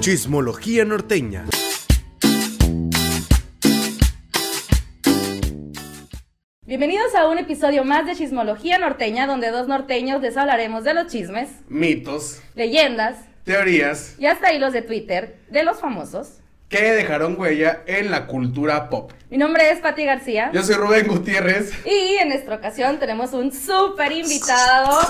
Chismología norteña. Bienvenidos a un episodio más de Chismología Norteña, donde dos norteños les hablaremos de los chismes, mitos, leyendas teorías y hasta hilos de Twitter de los famosos que dejaron huella en la cultura pop. Mi nombre es Pati García. Yo soy Rubén Gutiérrez. Y en esta ocasión tenemos un súper invitado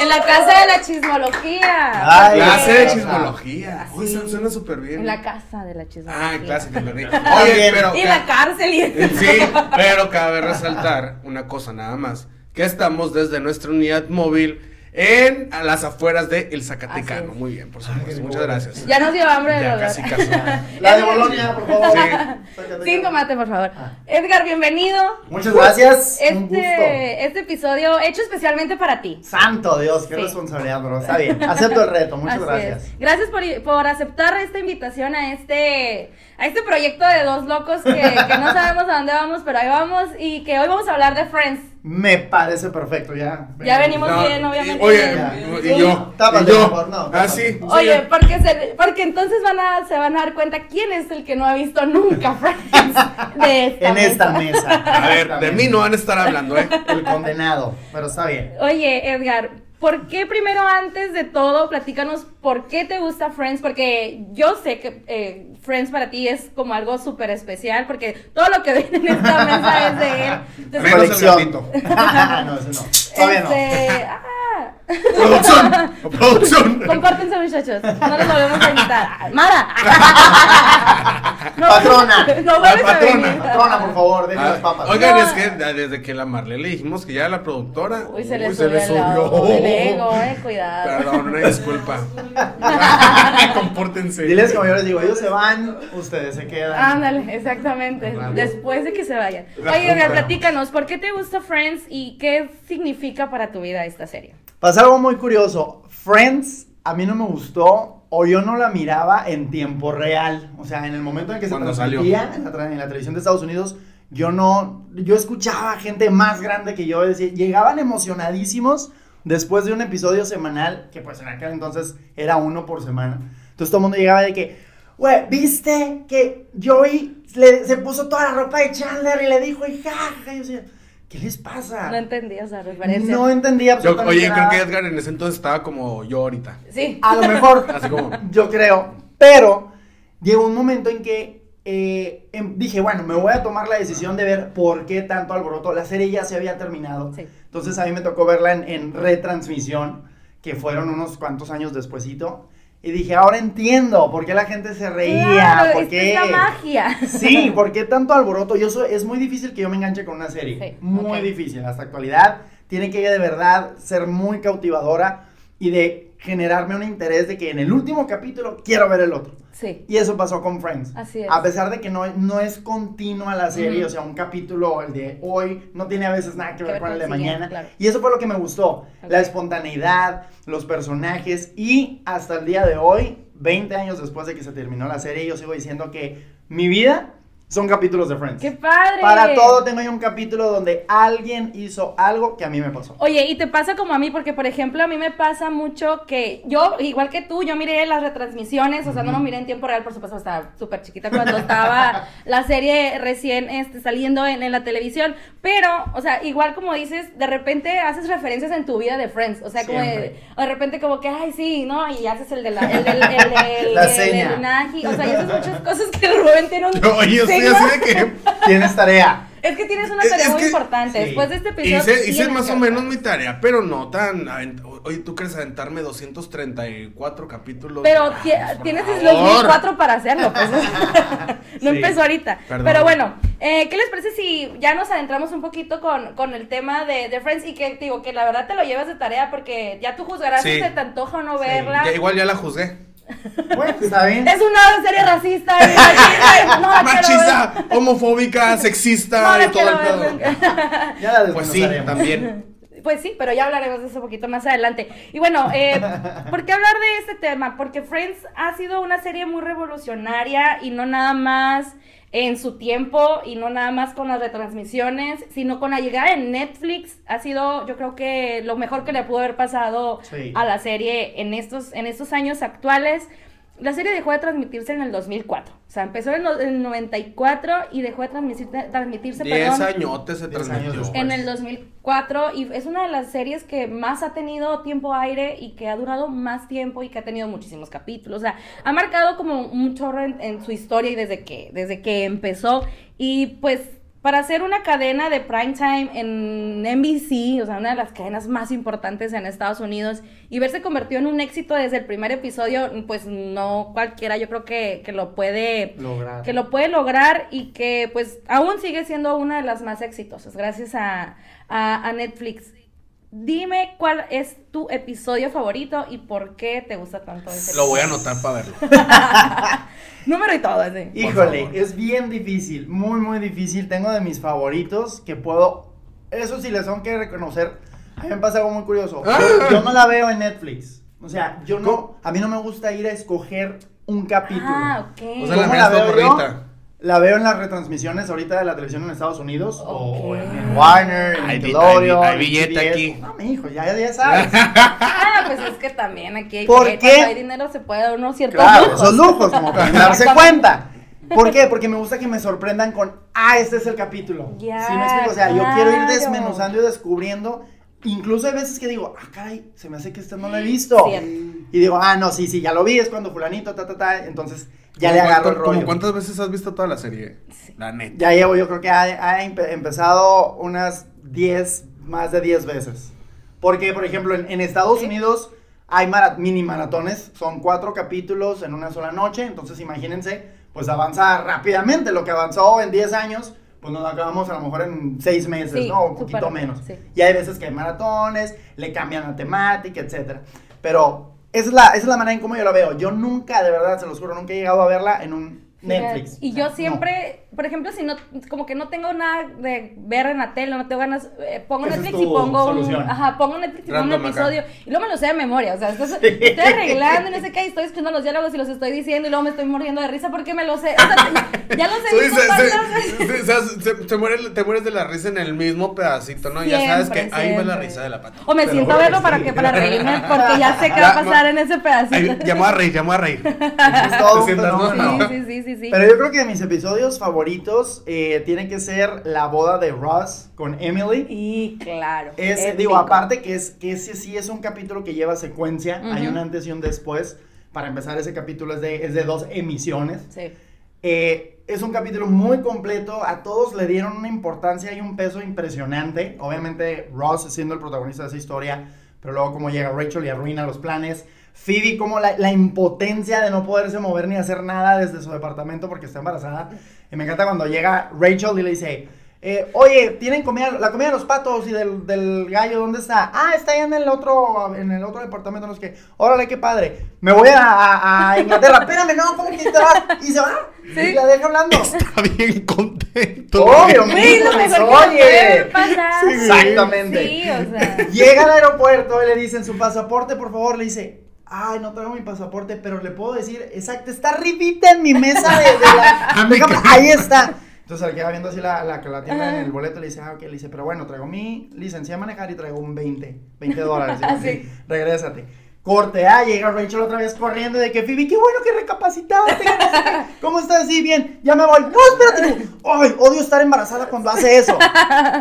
en la casa de la chismología. Ay, clase de chismología. Uy, suena súper bien. En la casa de la chismología. Ah, clase de chismología. Oye, pero. Y la cárcel. Y... Sí, pero cabe resaltar una cosa nada más. Que estamos desde nuestra unidad móvil en a las afueras de El Zacatecano. Muy bien, por supuesto. Muchas gracias. Ya nos dio hambre de ya, casi, casi. La de Bolonia, por favor. Sí. tomate, por favor. Ah. Edgar, bienvenido. Muchas gracias. Este, este episodio hecho especialmente para ti. Santo Dios, qué responsabilidad, bro. Está bien. Acepto el reto. Muchas gracias. Gracias por, por aceptar esta invitación a este a este proyecto de dos locos que, que, no sabemos a dónde vamos, pero ahí vamos y que hoy vamos a hablar de Friends. Me parece perfecto, ya. Ya venimos bien, obviamente. Oye, y yo. Tápate, yo. Mejor, no. Ah, sí. Oye, porque, se, porque entonces van a, se van a dar cuenta quién es el que no ha visto nunca Friends de esta En mesa. esta mesa. A ver, de mí no van a estar hablando, ¿eh? El condenado, pero está bien. Oye, Edgar, ¿Por qué primero, antes de todo, platícanos por qué te gusta Friends? Porque yo sé que eh, Friends para ti es como algo súper especial, porque todo lo que ven en esta mesa es de él. Entonces, Menos el gatito. no, ese no. Este, no. Ah. Producción, producción. Compártense, muchachos. No les volvemos a invitar. Mara. No, patrona. No vuelves a venir. Patrona, por favor, dejen las papas. Oigan, es que desde que la Marle le dijimos que ya la productora. Uy, se le subió. Se le subió. El ego, eh, cuidado. Perdón, una disculpa. Compórtense. Diles como yo les digo, ellos se van, ustedes se quedan. Ándale, exactamente. Después de que se vayan. Oye, Edgar, platícanos, ¿por qué te gusta Friends y qué significa para tu vida esta serie? Pasa algo muy curioso. Friends a mí no me gustó o yo no la miraba en tiempo real. O sea, en el momento en que se transmitía en la, en la, televisión de Estados Unidos, yo no, yo escuchaba gente más grande que yo, decir, llegaban emocionadísimos después de un episodio semanal, que pues en aquel entonces era uno por semana. Entonces todo el mundo llegaba de que, güey, ¿viste que Joey le, se puso toda la ropa de Chandler y le dijo, y jaja? Y yo decía, ¿Qué les pasa? No entendía esa referencia. No entendía absolutamente Oye, creo que Edgar en ese entonces estaba como yo ahorita. Sí. A lo mejor. Así como. Yo creo. Pero llegó un momento en que eh, em, dije, bueno, me voy a tomar la decisión de ver por qué tanto alboroto. La serie ya se había terminado. Sí. Entonces a mí me tocó verla en, en retransmisión, que fueron unos cuantos años despuesito. Y dije, ahora entiendo por qué la gente se reía. Claro, por qué... Es la magia. Sí, por qué tanto alboroto. Yo soy, es muy difícil que yo me enganche con una serie. Sí, muy okay. difícil. Hasta actualidad tiene que de verdad ser muy cautivadora y de generarme un interés de que en el último capítulo quiero ver el otro. Sí. Y eso pasó con Friends. Así es. A pesar de que no, no es continua la serie, o sea, un capítulo, el de hoy, no tiene a veces nada que ver con el de mañana. Claro. Y eso fue lo que me gustó. Okay. La espontaneidad, los personajes y hasta el día de hoy, 20 años después de que se terminó la serie, yo sigo diciendo que mi vida son capítulos de Friends. ¡Qué padre! Para todo tengo ahí un capítulo donde alguien hizo algo que a mí me pasó. Oye, y te pasa como a mí, porque por ejemplo, a mí me pasa mucho que yo, igual que tú, yo miré las retransmisiones, o sea, no lo miré en tiempo real, por supuesto, estaba súper chiquita cuando estaba la serie recién este, saliendo en, en, la televisión, pero, o sea, igual como dices, de repente haces referencias en tu vida de Friends, o sea, como de, de, repente como que, ay, sí, ¿no? Y haces el de la, el del, el del, la el, seña. El, o sea, y haces muchas cosas que Rubén tiene un... No, yo estoy así de que... Tienes tarea. Es que tienes una tarea es muy que, importante. sí. Después de este episodio. Hice, hice más o menos mi tarea, pero no tan. Oye, ¿tú crees aventarme 234 capítulos? Pero ah, pues, tienes los 1004 para hacerlo. Pues. no Sí. empezó ahorita. Perdón. Pero bueno, eh, ¿qué les parece si ya nos adentramos un poquito con, con el tema de, de Friends y que digo que la verdad te lo llevas de tarea porque ya tú juzgarás Sí. si te, te antoja o no Sí. verla. Ya, igual ya la juzgué. Bueno, está bien. Es una serie racista. y machista, y no Machista, homofóbica, No sexista y todo el pedo. Ya la Pues sí, también. pues sí, pero ya hablaremos de eso un poquito más adelante. Y bueno, eh, ¿por qué hablar de este tema? Porque Friends ha sido una serie muy revolucionaria y no nada más en su tiempo y no nada más con las retransmisiones, sino con la llegada de Netflix ha sido yo creo que lo mejor que le pudo haber pasado a la serie en estos, en estos años actuales. La serie dejó de transmitirse en el 2004. O sea, empezó en el 94 y dejó de transmitirse, transmitirse Diez añotes se transmitió. En el 2004 y es una de las series que más ha tenido tiempo aire y que ha durado más tiempo y que ha tenido muchísimos capítulos. O sea, ha marcado como un chorro en, en su historia y desde que, desde que empezó. Y pues para hacer una cadena de prime time en NBC, o sea, una de las cadenas más importantes en Estados Unidos, y verse convertido en un éxito desde el primer episodio, pues no cualquiera yo creo que, lo puede lograr. Que lo puede lograr y que pues aún sigue siendo una de las más exitosas, gracias a, a Netflix. Dime cuál es tu episodio favorito y por qué te gusta tanto ese. Lo voy a anotar para verlo. Número y todo, sí. Híjole, es bien difícil, muy, muy difícil. Tengo de mis favoritos que puedo. Eso sí les tengo que reconocer. A mí me pasa algo muy curioso. Ah. Yo no la veo en Netflix. O sea, yo no. A mí no me gusta ir a escoger un capítulo. Ah, ok. O sea, la, la veo yo? La veo en las retransmisiones ahorita de la televisión en Estados Unidos o en Warner, en Nickelodeon. Hay, billete aquí. No, mi hijo, ya, ya sabes. ah, pues es que también aquí hay, ¿Por qué? hay dinero se puede dar unos ciertos claro, lujos. son lujos, como para darse cuenta. ¿Por qué? Porque me gusta que me sorprendan con, ah, este es el capítulo. Ya, ¿Sí me explico? O sea, yo quiero ir desmenuzando y descubriendo. Incluso hay veces que digo, ah, caray, se me hace que este no lo he visto. Y digo, ah, no, sí, sí, ya lo vi, es cuando fulanito, ta, ta, ta. Entonces, ya le agarro el rollo. cuántas veces has visto toda la serie? La neta. Ya llevo, yo creo que ha, empezado unas 10, más de 10 veces. Porque, por ejemplo, en, Estados Unidos hay mini maratones, son cuatro capítulos en una sola noche, entonces imagínense, pues avanza rápidamente, lo que avanzó en 10 años, pues nos acabamos a lo mejor en 6 meses, ¿no? Un poquito menos. Y hay veces que hay maratones, le cambian la temática, etcétera. Pero es, la, esa es la manera en cómo yo la veo. Yo nunca, de verdad, se los juro, nunca he llegado a verla en un Netflix. Y yo siempre, por ejemplo, si no, como que no tengo nada de ver en la tele, no tengo ganas, eh, pongo Netflix y pongo un, ajá, pongo Netflix y pongo un episodio y luego me lo sé de memoria, o sea, estoy arreglando y no sé qué, y estoy escuchando los diálogos y los estoy diciendo y luego me estoy muriendo de risa porque me lo sé, o sea, ya, lo sé. se, te, mueres, te mueres de la risa en el mismo pedacito, ¿no? ya sabes que ahí va la risa de la pata. O me siento a verlo para que para reírme porque ya sé qué va a pasar en ese pedacito. Ya me voy a reír, ya me voy a reír. Sí, sí, sí, sí. Pero yo creo que mis episodios favoritos eh, tiene que ser la boda de Ross con Emily. Y claro. Es, digo, aparte que es que ese sí es un capítulo que lleva secuencia, hay un antes y un después. Para empezar, ese capítulo es de, es de dos emisiones. Sí. Eh, es un capítulo muy completo, a todos le dieron una importancia y un peso impresionante. Obviamente Ross siendo el protagonista de esa historia, pero luego como llega Rachel y arruina los planes. Phoebe como la, la, impotencia de no poderse mover ni hacer nada desde su departamento porque está embarazada. Y me encanta cuando llega Rachel y le dice, eh, oye, tienen comida, la comida de los patos y del, del, gallo, ¿dónde está? Ah, está ahí en el otro, en el otro departamento, no sé qué. Órale, qué padre. Me voy a, a, Inglaterra. Espérame, no, ¿cómo que te vas? Y se va. ¿Sí? Y la deja hablando. Está bien contento. Obvio, oye. Exactamente. Sí, o sea. Llega al aeropuerto y le dicen su pasaporte, por favor, le dice, Ay, no traigo mi pasaporte, pero le puedo decir, exacto, está arribita en mi mesa de, la. ahí está. Entonces, al que va viendo así la, la que la tiene en el boleto, le dice, ah, ok, le dice, pero bueno, traigo mi licencia de manejar y traigo un 20, 20 dólares. Así, regrésate. Corte A, llega Rachel otra vez corriendo de que Phoebe, qué bueno que recapacitaste. ¿Cómo estás? así? bien, ya me voy. No, espérate. Ay, odio estar embarazada cuando hace eso.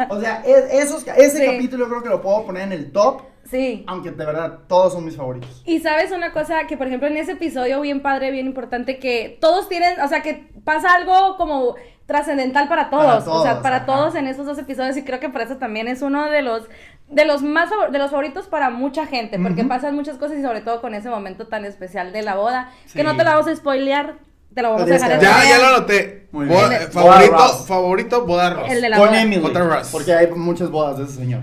O sea, esos, ese capítulo yo creo que lo puedo poner en el top Sí. Aunque de verdad todos son mis favoritos. Y sabes una cosa que por ejemplo en ese episodio bien padre, bien importante que todos tienen, o sea, que pasa algo como trascendental para todos, o sea, para todos en esos dos episodios y creo que por eso también es uno de los de los más de los favoritos para mucha gente, porque pasan muchas cosas y sobre todo con ese momento tan especial de la boda, que no te la vamos a spoilear, te lo vamos a dejar. Ya, ya lo anoté. favorito, favorito, boda El de la Con boda. Emily. Porque hay muchas bodas de ese señor.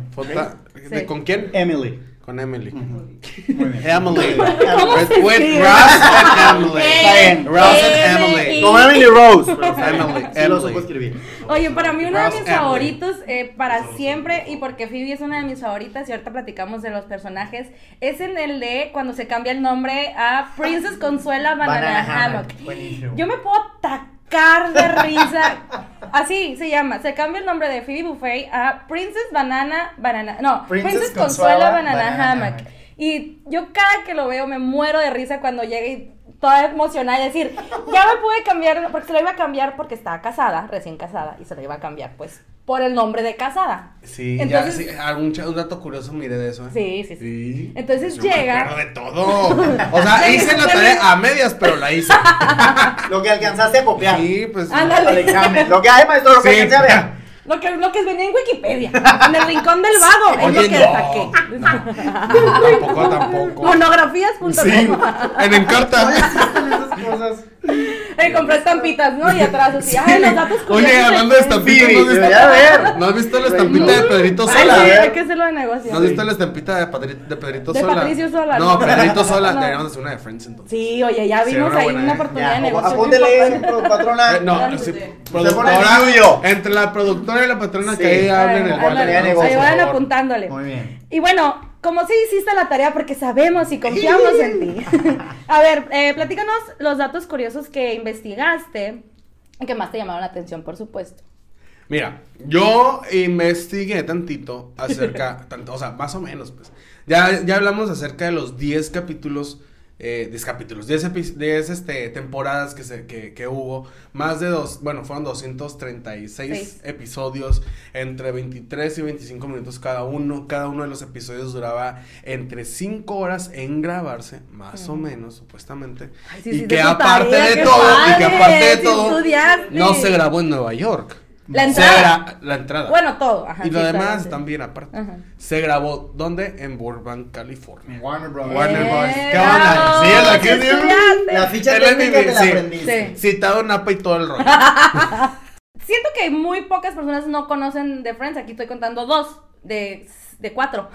¿Con quién? Emily. Con Emily. Muy bien. Emily. ¿Cómo se With? Ross and Emily. Está bien. Ross and Emily. Como Emily Rose. Emily, Sí lo Emily. supo escribir. Oye, para mí uno de mis Emily. favoritos eh, para siempre y porque Phoebe es una de mis favoritas y ahorita platicamos de los personajes es en el de cuando se cambia el nombre a Princess Consuela Banana, Banana Hammock. Hammock. Buenísimo. Yo me puedo atacar de risa. Así se llama. Se cambia el nombre de Phoebe Buffet a Princess Banana Banana. No, Princess Princess, Consuela Consuela Banana, Banana Hammock. Hammock. Y yo cada que lo veo me muero de risa cuando llega y toda emocionada y decir, ya me pude cambiar, porque se lo iba a cambiar porque estaba casada, recién casada, y se lo iba a cambiar pues por el nombre de casada. Sí, Entonces- ya, sí, algún un dato curioso miré de eso. ¿eh? Sí, sí, sí. Sí. Entonces Yo me llega- acuerdo de todo. O sea, hice la tarea a medias, pero la hice. Lo que alcanzaste a copiar. Sí, pues. Ándale. Lo que hay, maestro, lo que Sí. alcancé a ver. Lo que, lo que venía en Wikipedia, en el rincón del vago, es lo que no. saqué. Tampoco, tampoco. Monografías.com. Sí, en Encarta. Esas cosas. Eh, compré estampitas, ¿no? Y atrás así, ay, los datos curiosos. Oye, hablando de estampitas, Phoebe, ¿no has visto, haber. ¿no has visto la estampita de Pedrito Ay, Sola? sí, ver. hay que hacerlo de negocio. ¿No has visto la estampita de, Padri- de Pedrito De Sola? Patricio Sola, No. Pedrito Sola. No. Deberíamos hacer una de Friends entonces. Sí, oye, ya Sí, vimos ahí buena, una ¿eh? oportunidad Ya, de negocio. apúntele, importante. patrona. Eh, no, sí, sí. productora. Entre la productora y la patrona que Sí. ahí hablen en el de Ahí favor. apuntándole. Muy bien. Y bueno, como sí hiciste la tarea porque sabemos y confiamos en ti. A ver, eh, platícanos los datos curiosos que investigaste y que más te llamaron la atención, por supuesto. Mira, yo investigué tantito acerca, tanto, o sea, más o menos, pues. Ya, ya hablamos acerca de los 10 capítulos, eh, 10 capítulos, 10, epi- 10 este, temporadas que, se, que, que hubo, más de dos, bueno, fueron 236 Seis. episodios, entre 23 y 25 minutos cada uno, cada uno de los episodios duraba entre 5 horas en grabarse, más o menos, supuestamente, Ay, sí, y sí, que aparte de todo, y que aparte de todo, no se grabó en Nueva York. La entrada. gra- la entrada. Bueno, todo. Ajá, y lo sí, demás claro, sí. también aparte. Ajá. Se grabó, ¿dónde? En Burbank, California. Warner Brothers. Warner Bros. Eh, ¿Qué onda? ¿Sí es la que dio? La ficha El técnica MVP, te la sí. aprendiste. Sí. Citado Napa y todo el rollo. Siento que muy pocas personas no conocen de Friends. Aquí estoy contando dos de, de cuatro.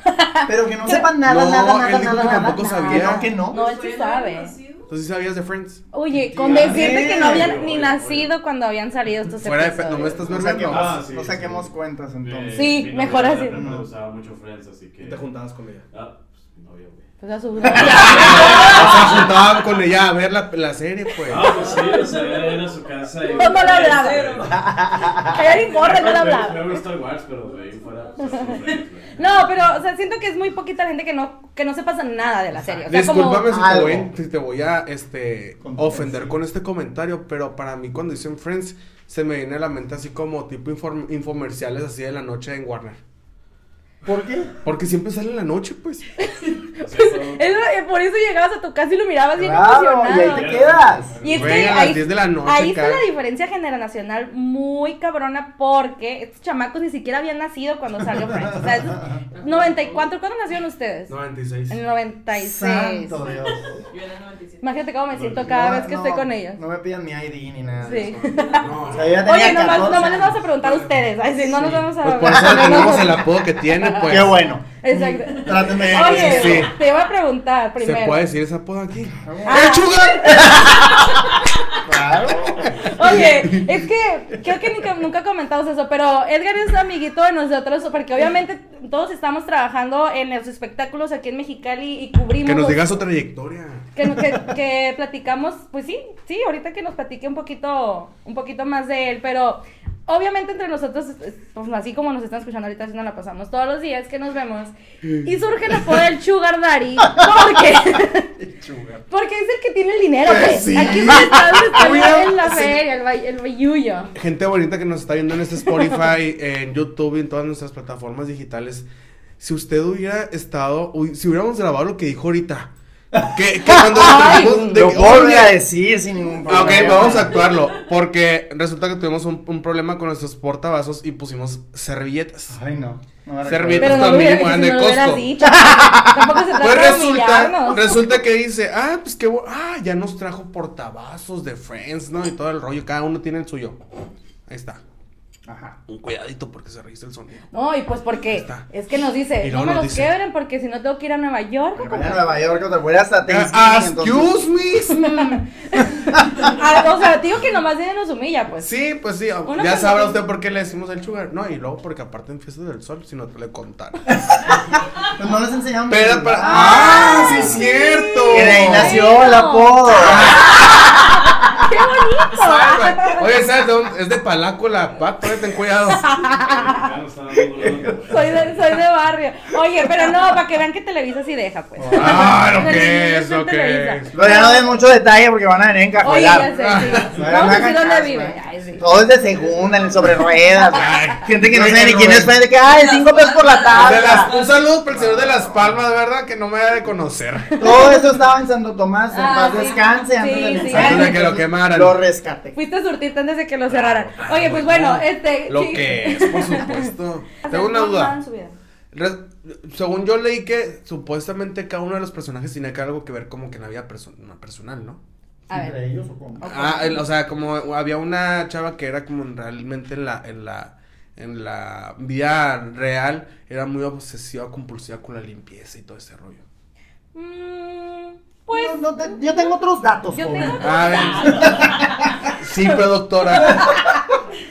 Pero que no sepan nada, No, nada, nada, él dijo nada, que nada, tampoco nada. sabía. Que no, que no. No, él sí sabe. ¿Tú sí sabías de Friends? Oye, con decirte que no habían ni nacido cuando habían salido estos Fuera de no me estás No saquemos, Ah, sí, no sí. saquemos cuentas entonces. Sí, mejor así. siempre Me gustaba mucho Friends, así que. Y te juntabas con ella. Ah, novia, güey. Pues a su... O sea, juntaban con ella a ver la, la serie, pues. Ah, pues sí, o sea, era su casa y. No, no le hablaba. Ella ni morra, no le hablaba. Me gusta Wars, pero de ahí fuera. como. No, pero, o sea, siento que es muy poquita la gente que no, que no se pasa nada de la serie. O sea, Discúlpame si, te voy, si te voy a este, ofender con este comentario, pero para mí cuando dicen Friends se me viene a la mente así como tipo inform- infomerciales así de la noche en Warner. ¿Por qué? Porque siempre sale en la noche, pues. O sea, Es- todo- eh, por eso llegabas a tu casa y lo mirabas bien Claro, y emocionado. ahí te quedas. Y es Güey, que a las ahí, 10 de la noche, ahí está la diferencia generacional muy cabrona porque estos chamacos ni siquiera habían nacido cuando salió Friends. O sea, es 94, ¿cuándo nacieron ustedes? 96. En el 96. Santo Dios. Yo en el 97. Imagínate cómo me siento cada No, vez que no, estoy con ellos. No me pidan mi ID ni nada. Sí. No. O sea, yo ya tenía Oye, nomás, 14 nomás les vamos a preguntar a ustedes. Ay, sí, no nos vamos a. Pues por eso le tenemos el apodo que tiene, pues. Qué bueno. Exacto. Trátenme de Oye, Sí. te iba a preguntar primero. ¿Se puede decir ese apodo aquí? Ah. Claro. Oye, es que creo que nunca, nunca comentamos eso, pero Edgar es amiguito de nosotros porque obviamente todos estamos trabajando en los espectáculos aquí en Mexicali y cubrimos. Que nos diga su trayectoria. que, que- que platicamos, pues sí, sí, ahorita que nos platique un poquito, un poquito más de él, pero obviamente entre nosotros, pues así como nos están escuchando ahorita, así nos la pasamos todos los días que nos vemos, y surge el apodo del Sugar Daddy, porque, porque es el que tiene el dinero, pues, Sí. aquí donde está, en la feria, el, bay- el bayuyo. Gente bonita que nos está viendo en este Spotify, en YouTube y en todas nuestras plataformas digitales. Si usted hubiera estado, si hubiéramos grabado lo que dijo ahorita, que, que cuando Ay, de Lo oye, a decir sin ningún problema. Ok, vamos a actuarlo. Porque resulta que tuvimos un, un problema con nuestros portavasos y pusimos servilletas. Ay, no. no Servilletas no también hubiera, eran si de no Costco. dicho. Tampoco se trata Pues resulta, resulta que dice, ah, pues que, ah, ya nos trajo portavasos de Friends, ¿no? Y todo el rollo, cada uno tiene el suyo. Ahí está. Ajá. Un cuidadito porque se registra el sonido. No, y pues porque Está. es que nos dice, Y no luego me nos los dice- quebren porque si no tengo que ir a Nueva York. Vaya a Nueva York, te fuera hasta Thanksgiving, Ah, entonces- excuse me. Ah, o sea, digo que nomás viene nos humilla, pues. Sí, pues sí, Uno ya sabrá usted por qué le decimos el sugar. No, y luego porque aparte en fiestas del sol, si no te le contar. Pues no les enseñamos. Pero, Ah, ah, sí es cierto. Que de ahí nació el apodo. ¡Qué bonito! Oye, ¿sabes de dónde? Es de Palaco la pato, eh, ten cuidado. Soy de, soy de barrio. Oye, pero no, para que vean que Televisa sí deja, pues. Ah, lo que es, lo de que es. Pero ya no den mucho detalle porque van a venir Oye, encajolar. ya sé, sí. No, Vamos a decir dónde vive. eh. Ay, sí. Todo es de segunda, en el sobre ruedas. Ay, Gente que no oye, sabe ni quién es frente, que, ay, cinco pesos por la De tabla. un saludo para el señor de las palmas, de verdad, que no me ha de conocer. Todo eso estaba en Santo Tomás, en Ah, paz descanse antes de que lo quemaran. Lo rescate. Fuiste a surtirte antes de que lo cerraran. Oye, pues bueno, este. Lo sí. que es, por supuesto. Tengo una No, duda. según yo leí que supuestamente cada uno de los personajes tenía que algo que ver como que en la vida perso- no, personal, ¿no? A ¿Entre ver. ellos o cómo? Ah, el- o sea, como había una chava que era como realmente en la, en la, en la vida real, era muy obsesiva, compulsiva con la limpieza y todo ese rollo. Mm, pues. No, no te- yo tengo otros datos. Yo joven. tengo A ver. Sí, pero doctora.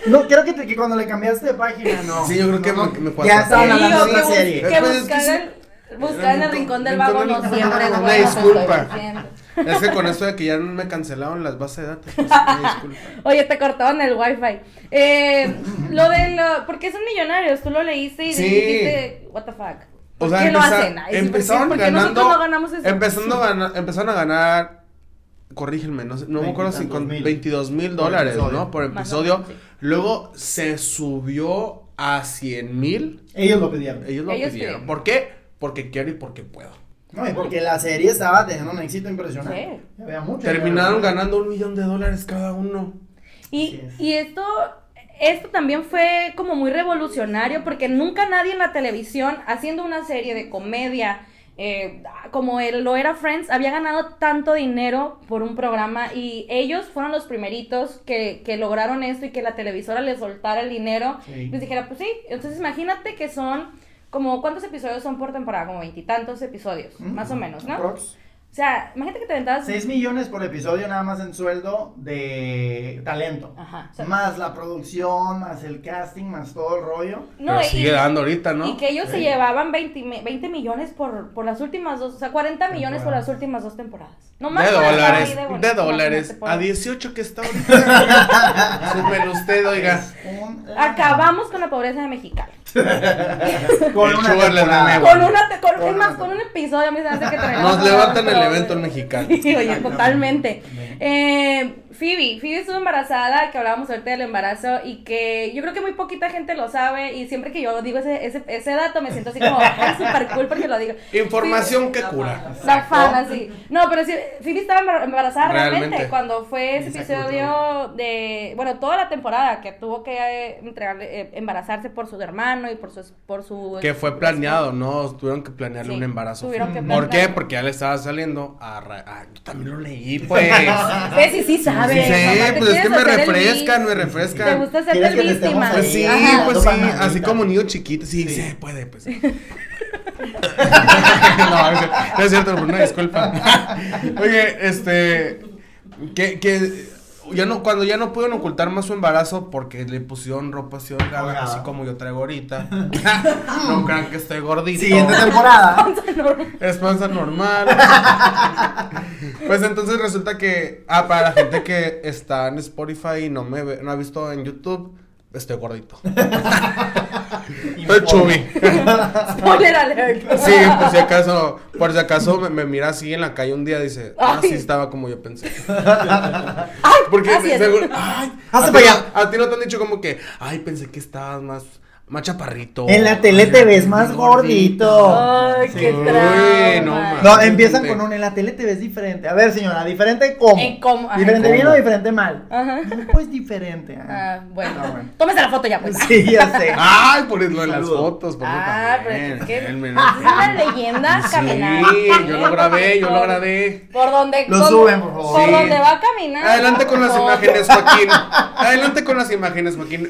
No, creo que, te- que cuando le cambiaste de página, no. Sí, yo creo que No, me- me Ya estaban hablando de una serie. Que Pues es que buscar sí. el, buscar en el rincón del vago no siempre es bueno. disculpa. Es que con esto de que ya no me cancelaron las bases de datos, pues, disculpa. Oye, te cortaban el wifi. Eh, lo de lo, porque son millonarios, tú lo leíste y Sí. dijiste, what the fuck. ¿Por O sea, qué lo hacen? Ay, empezaron ¿por qué ganando. no ganamos eso? Empezando a ganar, empezaron a ganar. Corrígenme, no, sé- no me acuerdo si con mil. 22 mil dólares. ¿no? Por episodio. menos, sí. Luego se subió a 100 mil. Ellos lo pidieron. Ellos lo Ellos pidieron. pidieron. ¿Por qué? Porque quiero y porque puedo. No, y porque la serie estaba teniendo un éxito impresionante. Sí. Ya había mucho. Terminaron había- ganando un millón de dólares cada uno. Y, es. y esto, esto también fue como muy revolucionario porque nunca nadie en la televisión haciendo una serie de comedia eh, como el, lo era Friends había ganado tanto dinero por un programa y ellos fueron los primeritos que, que lograron esto y que la televisora les soltara el dinero. Sí. Les dijera, pues sí, entonces imagínate que son como, ¿cuántos episodios son por temporada? Como veintitantos episodios, Mm, más o menos, ¿no? aprox. O sea, imagínate que te aventabas... 6 millones por episodio nada más en sueldo de talento. Ajá. o sea, Más la producción, más el casting, más todo el rollo. no, Pero y- sigue dando ahorita, ¿no? Y que ellos se llevaban 20, mi- 20 millones por, por las últimas dos, o sea, 40 millones por las Temporadas. últimas dos temporadas. No De más estar dólares, de, dólares. A 18 que está ahorita. Súper usted, oiga. Un- Acabamos con la pobreza de Mexicali. con una temporada. Con una, te- con, Con es más, una- con un episodio, a mí se hace que Nos levantan el evento en Mexicali. Sí, oye, totalmente. Eh, Phoebe, Phoebe estuvo embarazada, que hablábamos ahorita del embarazo y que yo creo que muy poquita gente lo sabe y siempre que yo digo ese, ese, ese dato me siento así como ay, súper cool porque lo digo. Información que cura. La fama, sí. No, pero sí, Phoebe estaba embar- embarazada realmente, Realmente. cuando fue ese episodio de, bueno, toda la temporada que tuvo que eh, entregarle, eh, embarazarse por su hermano y por su, por su Que fue planeado, ¿no? Tuvieron que planearle Sí, un embarazo. tuvieron que ¿Por qué? Porque ya le estaba saliendo a... ah, yo también lo leí, pues. Ves, sí, sí sabes. Sí, mamá, te pues es que me refrescan, me Te refrescan. gusta hacerte ¿Quieres el que te estemos víctima. Pues sí, Ajá. pues sí, Ajá. así como niño chiquito, sí, Sí. se puede, pues. no, no es cierto, una disculpa. Oye, este, que, que ya no, cuando ya no pudieron ocultar más su embarazo porque le pusieron ropa así holgada, así como yo traigo ahorita. no crean que estoy gordito. Siguiente temporada. Es panza normal. pues entonces resulta que, ah, para la gente que está en Spotify y no me ve- no ha visto en YouTube, estoy gordito. Estoy chubby. Spoiler alert. Sí, por si acaso, por si acaso me, me mira así en la calle un día dice, ah, sí estaba como yo pensé. Porque así es. seguro- ay, Hazte a, ti para no- allá. a ti no te han dicho como que, ay, pensé que estabas más, más chaparrito. En la tele Ay, te ves más gordito. Ay, qué Uy, trauma. no, man. No, Ah, empiezan sí. con un en la tele te ves diferente. A ver, señora, diferente cómo. En cómo, diferente bien o diferente mal. Ajá. Pues diferente. ah. Ah, bueno. Ah, bueno. Tómese la foto ya, pues. Sí, ya sé. Ay, por eso en las fotos, por Ah, pero también. es que menú. una leyenda caminando. Sí, yo lo grabé, yo lo grabé. Por donde Lo por- suben, por favor. Por Sí. donde va caminando. Adelante con las No. imágenes, Joaquín. Adelante con las imágenes, Joaquín.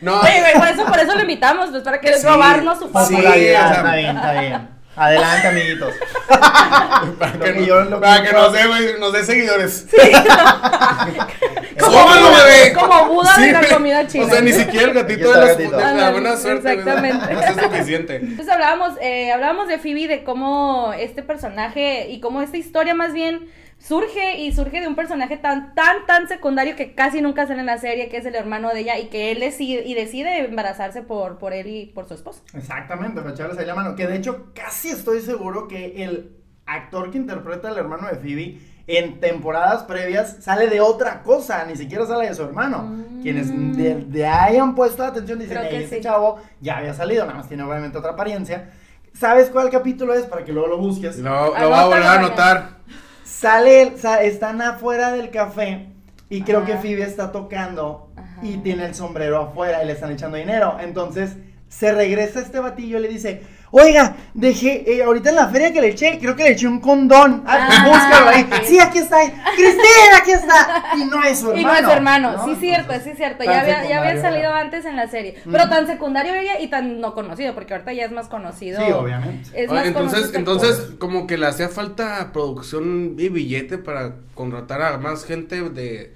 No, Oye, güey, por eso, por eso lo invitamos, pues para que Sí. robarnos su fama. Sí, Popularidad, sea- está bien, está bien. Adelante, amiguitos. para que, que no- yo- para que nos dé, nos dé seguidores. Como ¡Súbalo, Buda- bebé! como Buda de la comida china. O sea, ni siquiera el gatito de, está las- el gatito. de la buena suerte. Exactamente. No es suficiente. Entonces hablábamos, eh, hablábamos de Phoebe, de cómo este personaje y cómo esta historia más bien surge y surge de un personaje tan, tan, tan secundario que casi nunca sale en la serie, que es el hermano de ella y que él decide, y decide embarazarse por, por él y por su esposo. Exactamente, para echarles ahí la mano. Que de hecho, casi estoy seguro que el actor que interpreta al hermano de Phoebe en temporadas previas sale de otra cosa, ni siquiera sale de su hermano. Mm. Quienes de, de ahí han puesto atención dicen, que "Ey, este sí. chavo ya había salido, nada más tiene obviamente otra apariencia. ¿Sabes cuál capítulo es? Para que luego lo busques. Lo, lo va a volver a anotar. Sale, sa- están afuera del café y creo Ajá. que Phoebe está tocando Ajá. y tiene el sombrero afuera y le están echando dinero. Entonces se regresa este batillo y le dice, oiga, dejé, eh, ahorita en la feria que le eché, creo que le eché un condón. Ah, Ah, búscalo ahí. Sí, aquí está. Cristina, aquí está. Y no es su hermano. Y no es su hermano, ¿no? sí cierto, sí cierto, ya había, ya había salido antes en la serie, pero tan secundario ella y tan no conocido, porque ahorita ya es más conocido. Sí, obviamente. Es Oye, más conocido entonces, entonces, como que le hacía falta producción y billete para contratar a más gente de.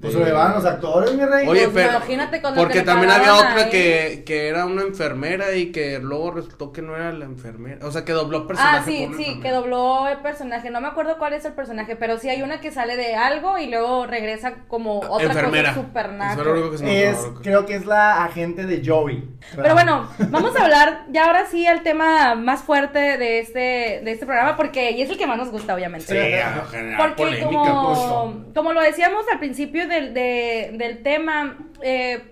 Pues se le van los actores, mi rey. Oye, Pues, pero. imagínate con porque también había otra que, que era una enfermera y que luego resultó que no era la enfermera. O sea, que dobló personaje. Ah, sí, sí, que dobló el personaje. No me acuerdo cuál es el personaje, pero sí hay una que sale de algo y luego regresa como otra enfermera. cosa super Eso era lo único que se me Es, creo que es la agente de Joey. Pero bueno, vamos a hablar ya ahora sí el tema más fuerte de este, de este programa, porque y es el que más nos gusta, obviamente. Sí, Porque polémica, pues. como, como lo decíamos al principio del, de- del tema, eh,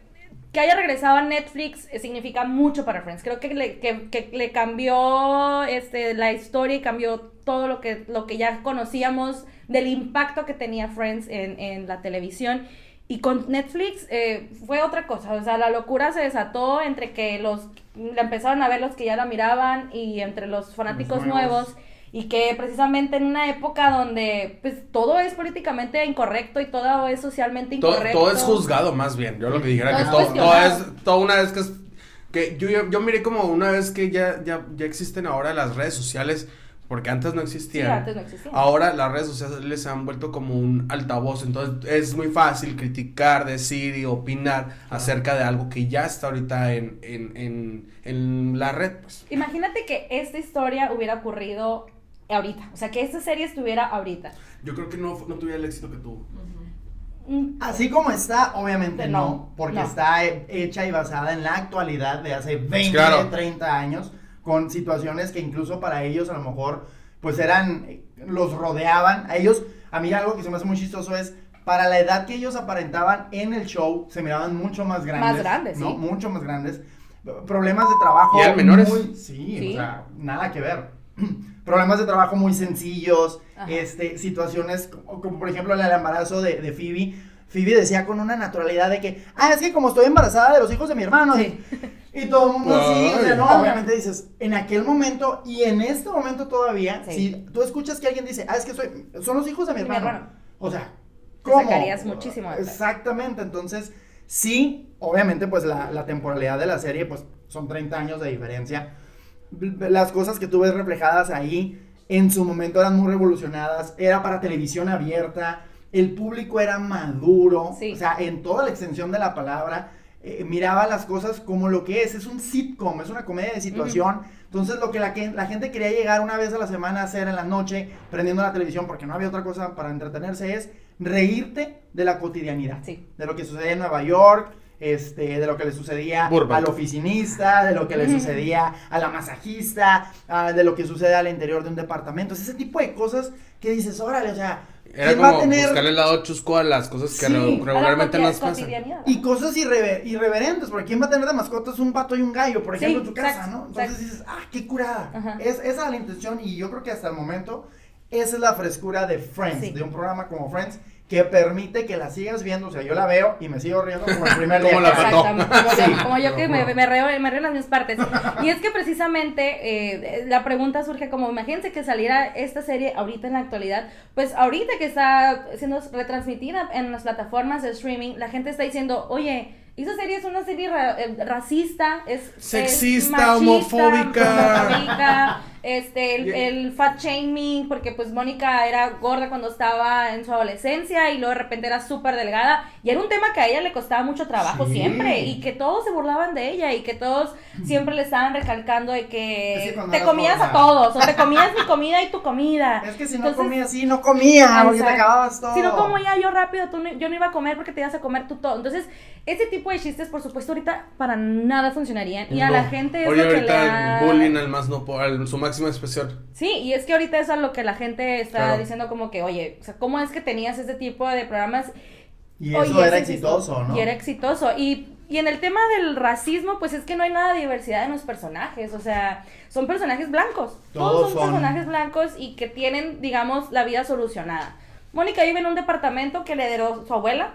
que haya regresado a Netflix eh, significa mucho para Friends. Creo que le, que, que le cambió este, la historia y cambió todo lo que, lo que ya conocíamos del impacto que tenía Friends en, en la televisión. Y con Netflix eh, fue otra cosa, o sea, la locura se desató entre que los la empezaron a ver los que ya la miraban y entre los fanáticos nuevos. nuevos y que precisamente en una época donde pues todo es políticamente incorrecto y todo es socialmente incorrecto. todo es juzgado más bien. Yo lo que dijera que es todo, es todo una vez que es que yo, yo, yo miré como una vez que ya, ya, ya existen ahora las redes sociales, porque antes no Sí, existían. antes no existía. Ahora las redes sociales se han vuelto como un altavoz, entonces es muy fácil criticar, decir y opinar acerca de algo que ya está ahorita en, en, en, en la red, pues. Imagínate que esta historia hubiera ocurrido ahorita, o sea, que esta serie estuviera ahorita. Yo creo que no, no tuviera el éxito que tuvo. Mm, Así como está, obviamente No, no, porque no. está hecha y basada en la actualidad de hace 20, Claro. 30 años, con situaciones que incluso para ellos a lo mejor, pues eran, los rodeaban. A ellos, a mí algo que se me hace muy chistoso es, para la edad que ellos aparentaban en el show, se miraban mucho más grandes. Más grandes, ¿no? sí. Mucho más grandes. Problemas de trabajo. ¿Y eran menores? muy- sí, Sí. o sea, nada que ver. Problemas de trabajo muy sencillos, Ajá. este, situaciones como, como, por ejemplo el embarazo de, de Phoebe. Phoebe decía con una naturalidad de que, ah, es que como estoy embarazada de los hijos de mi hermano. Sí. Y todo el mundo así, o sea, no, obviamente dices, en aquel momento y en este momento todavía, Sí. si tú escuchas que alguien dice, ah, es que soy, son los hijos de mi Mi hermano. hermano. O sea, Te ¿cómo? sacarías muchísimo. Exactamente, entonces, sí, obviamente, pues la, la temporalidad de la serie, pues son 30 años de diferencia. Las cosas que tú ves reflejadas ahí, en su momento eran muy revolucionadas, era para televisión abierta, el público era maduro, Sí. o sea, en toda la extensión de la palabra, eh, miraba las cosas como lo que es, es un sitcom, es una comedia de situación, entonces lo que la, que la gente quería llegar una vez a la semana a hacer en la noche, prendiendo la televisión, porque no había otra cosa para entretenerse, es reírte de la cotidianidad, Sí. de lo que sucedía en Nueva York, este, de lo que le sucedía Burbank. al oficinista, de lo que le sucedía a la masajista, ah, de lo que sucede al interior de un departamento, es ese tipo de cosas que dices, órale, o sea, Era ¿quién va a como tener buscarle el lado chusco a las cosas que Sí, regularmente nos pasan. y cosas irrever- irreverentes, porque ¿quién va a tener de mascotas un pato y un gallo, por Sí, ejemplo, en tu casa, exacto, ¿no? Entonces exacto. dices, ah, qué curada. Ajá. Es, esa es la intención y yo creo que hasta el momento esa es la frescura de Friends, Sí. de un programa como Friends, que permite que la sigas viendo, o sea, yo la veo y me sigo riendo como el primer día. Como la. Exactamente, como, yo- Sí, como yo te que me, me reo, me reo en las mismas partes. Y es que precisamente eh, la pregunta surge como, imagínense que saliera esta serie ahorita en la actualidad, pues ahorita que está siendo retransmitida en las plataformas de streaming, la gente está diciendo, oye, Esa serie es una serie eh, racista, es sexista, homofóbica. homofóbica este, el, fat shaming, porque pues Mónica era gorda cuando estaba en su adolescencia y luego de repente era súper delgada. Y era un tema que a ella le costaba mucho trabajo siempre y que todos se burlaban de ella y que todos siempre le estaban recalcando de que te comías a todos o te comías mi comida y tu comida. Es que si no comías así, no comía porque te acababas todo. Si no comía yo rápido, tú yo no iba a comer porque te ibas a comer tú todo. Entonces, ese tipo de chistes, por supuesto, ahorita para nada funcionarían. Y a la gente es Oye, lo que ahorita el bullying al más no, al su máxima expresión. Sí, y es que ahorita eso es lo que la gente está diciendo como que, oye, o sea, ¿cómo es que tenías ese tipo de programas? Y eso era exitoso, ¿no? Y era exitoso. Y, y, en el tema del racismo, pues es que no hay nada de diversidad en los personajes. O sea, son personajes blancos. Todos, son, personajes blancos y que tienen, digamos, la vida solucionada. Mónica vive en un departamento que le heredó su abuela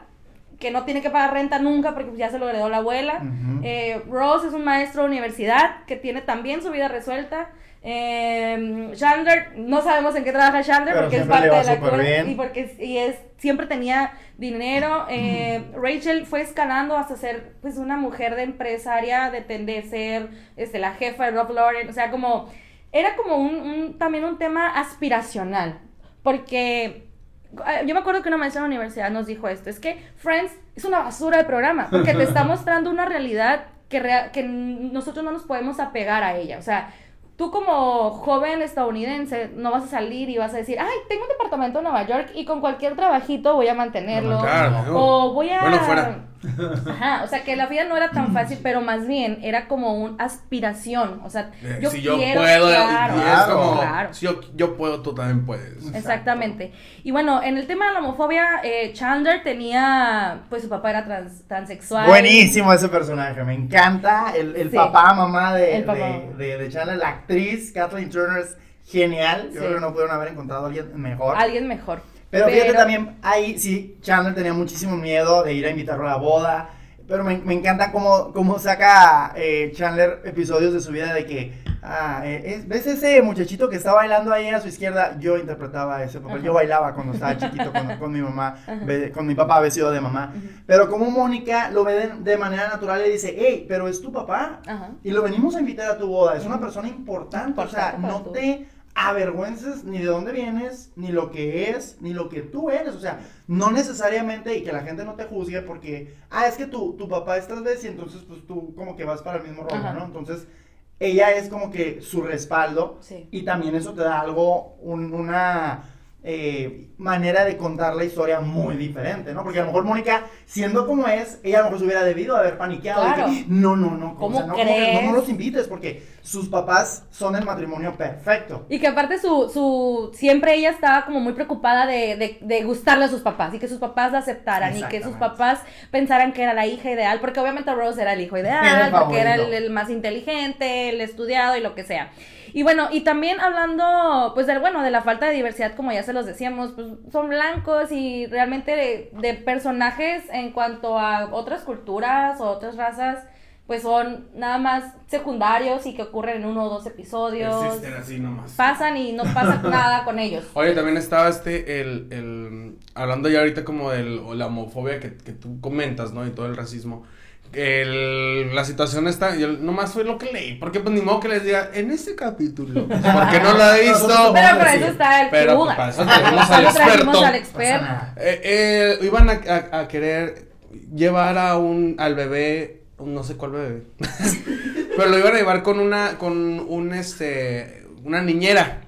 que no tiene que pagar renta nunca porque ya se lo heredó la abuela. eh, Rose es un maestro de universidad que tiene también su vida resuelta. Eh, Chandler, no sabemos en qué trabaja Chandler porque es parte de la escuela y porque y es, siempre tenía dinero. Eh, Rachel fue escalando hasta ser pues una mujer de empresaria, de, tender ser este, la jefa de Rob Lauren. O sea, como era como un, también un tema aspiracional. Porque eh, yo me acuerdo que una maestra de la universidad nos dijo esto, es que Friends es una basura de programa, porque te está mostrando una realidad que, que nosotros no nos podemos apegar a ella. O sea, tú como joven estadounidense no vas a salir y vas a decir, ay, tengo un departamento en Nueva York y con cualquier trabajito voy a mantenerlo. o voy a... Bueno, fuera. Ajá, o sea que la vida no era tan fácil, pero más bien era como una aspiración. O sea, eh, yo si yo puedo, claro, si yo, puedo, tú también puedes. Exactamente. Y bueno, en el tema de la homofobia, eh, Chandler tenía, pues su papá era trans, transexual. Buenísimo ese personaje, me encanta. El, papá, mamá de, De, Chandler, la actriz Kathleen Turner es genial. Yo creo que no pudieron haber encontrado a alguien mejor. Alguien mejor. Pero, fíjate también, ahí sí, Chandler tenía muchísimo miedo de ir a invitarlo a la boda. Pero me, me encanta cómo, cómo saca eh, Chandler episodios de su vida de que, ah, eh, ¿ves ese muchachito que está bailando ahí a su izquierda? Yo interpretaba ese papel, yo bailaba cuando estaba chiquito con, con mi mamá, con mi papá vestido de mamá. Pero como Mónica lo ve de, manera natural y dice, hey, pero es tu papá y lo venimos a invitar a tu boda, es una persona importante, o sea, no te avergüences ni de dónde vienes, ni lo que es, ni lo que tú eres. O sea, no necesariamente y que la gente no te juzgue porque, ah, es que tu, tu papá es vez y entonces pues tú como que vas para el mismo rollo, ¿no? Entonces, ella es como que su respaldo y también eso te da algo, una eh, manera de contar la historia muy diferente, ¿no? Porque a lo mejor Mónica, siendo como es, ella a lo mejor se hubiera debido haber paniqueado. no, no, no, ¿Cómo no, crees? no, los invites porque sus papás son el matrimonio perfecto. Y que aparte su, su siempre ella estaba como muy preocupada de, de, gustarle a sus papás y que sus papás la aceptaran y que sus papás pensaran que era la hija ideal, porque obviamente Rose era el hijo ideal, porque era el más inteligente, el estudiado y lo que sea. Y bueno, y también hablando, pues, del, bueno, de la falta de diversidad, como ya se los decíamos, pues, son blancos y realmente de, personajes en cuanto a otras culturas o otras razas, pues son nada más secundarios y que ocurren en uno o dos episodios. Existen así nomás. Pasan y no pasa nada con ellos. Oye, también estaba este, el, el, hablando ya ahorita como de la homofobia que, que tú comentas, ¿no? Y todo el racismo el, la situación está, yo nomás fue lo que leí, porque pues ni modo que les diga, en este capítulo, porque no lo he visto. Pero para eso está el Pero pues, para eso tenemos al experto. al experto. Eh, eh, iban a, a, querer llevar a un, al bebé, no sé cuál bebé, pero lo iban a llevar con una, con un, este, una niñera.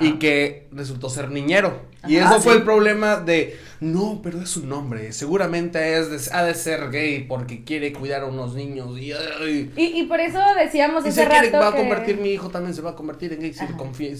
Y que resultó ser niñero. Y eso fue el problema de, no, pero es su nombre, seguramente es ha de ser gay porque quiere cuidar a unos niños. Y, y, por eso decíamos y hace se rato va a convertir, mi hijo también se va a convertir en gay si confía,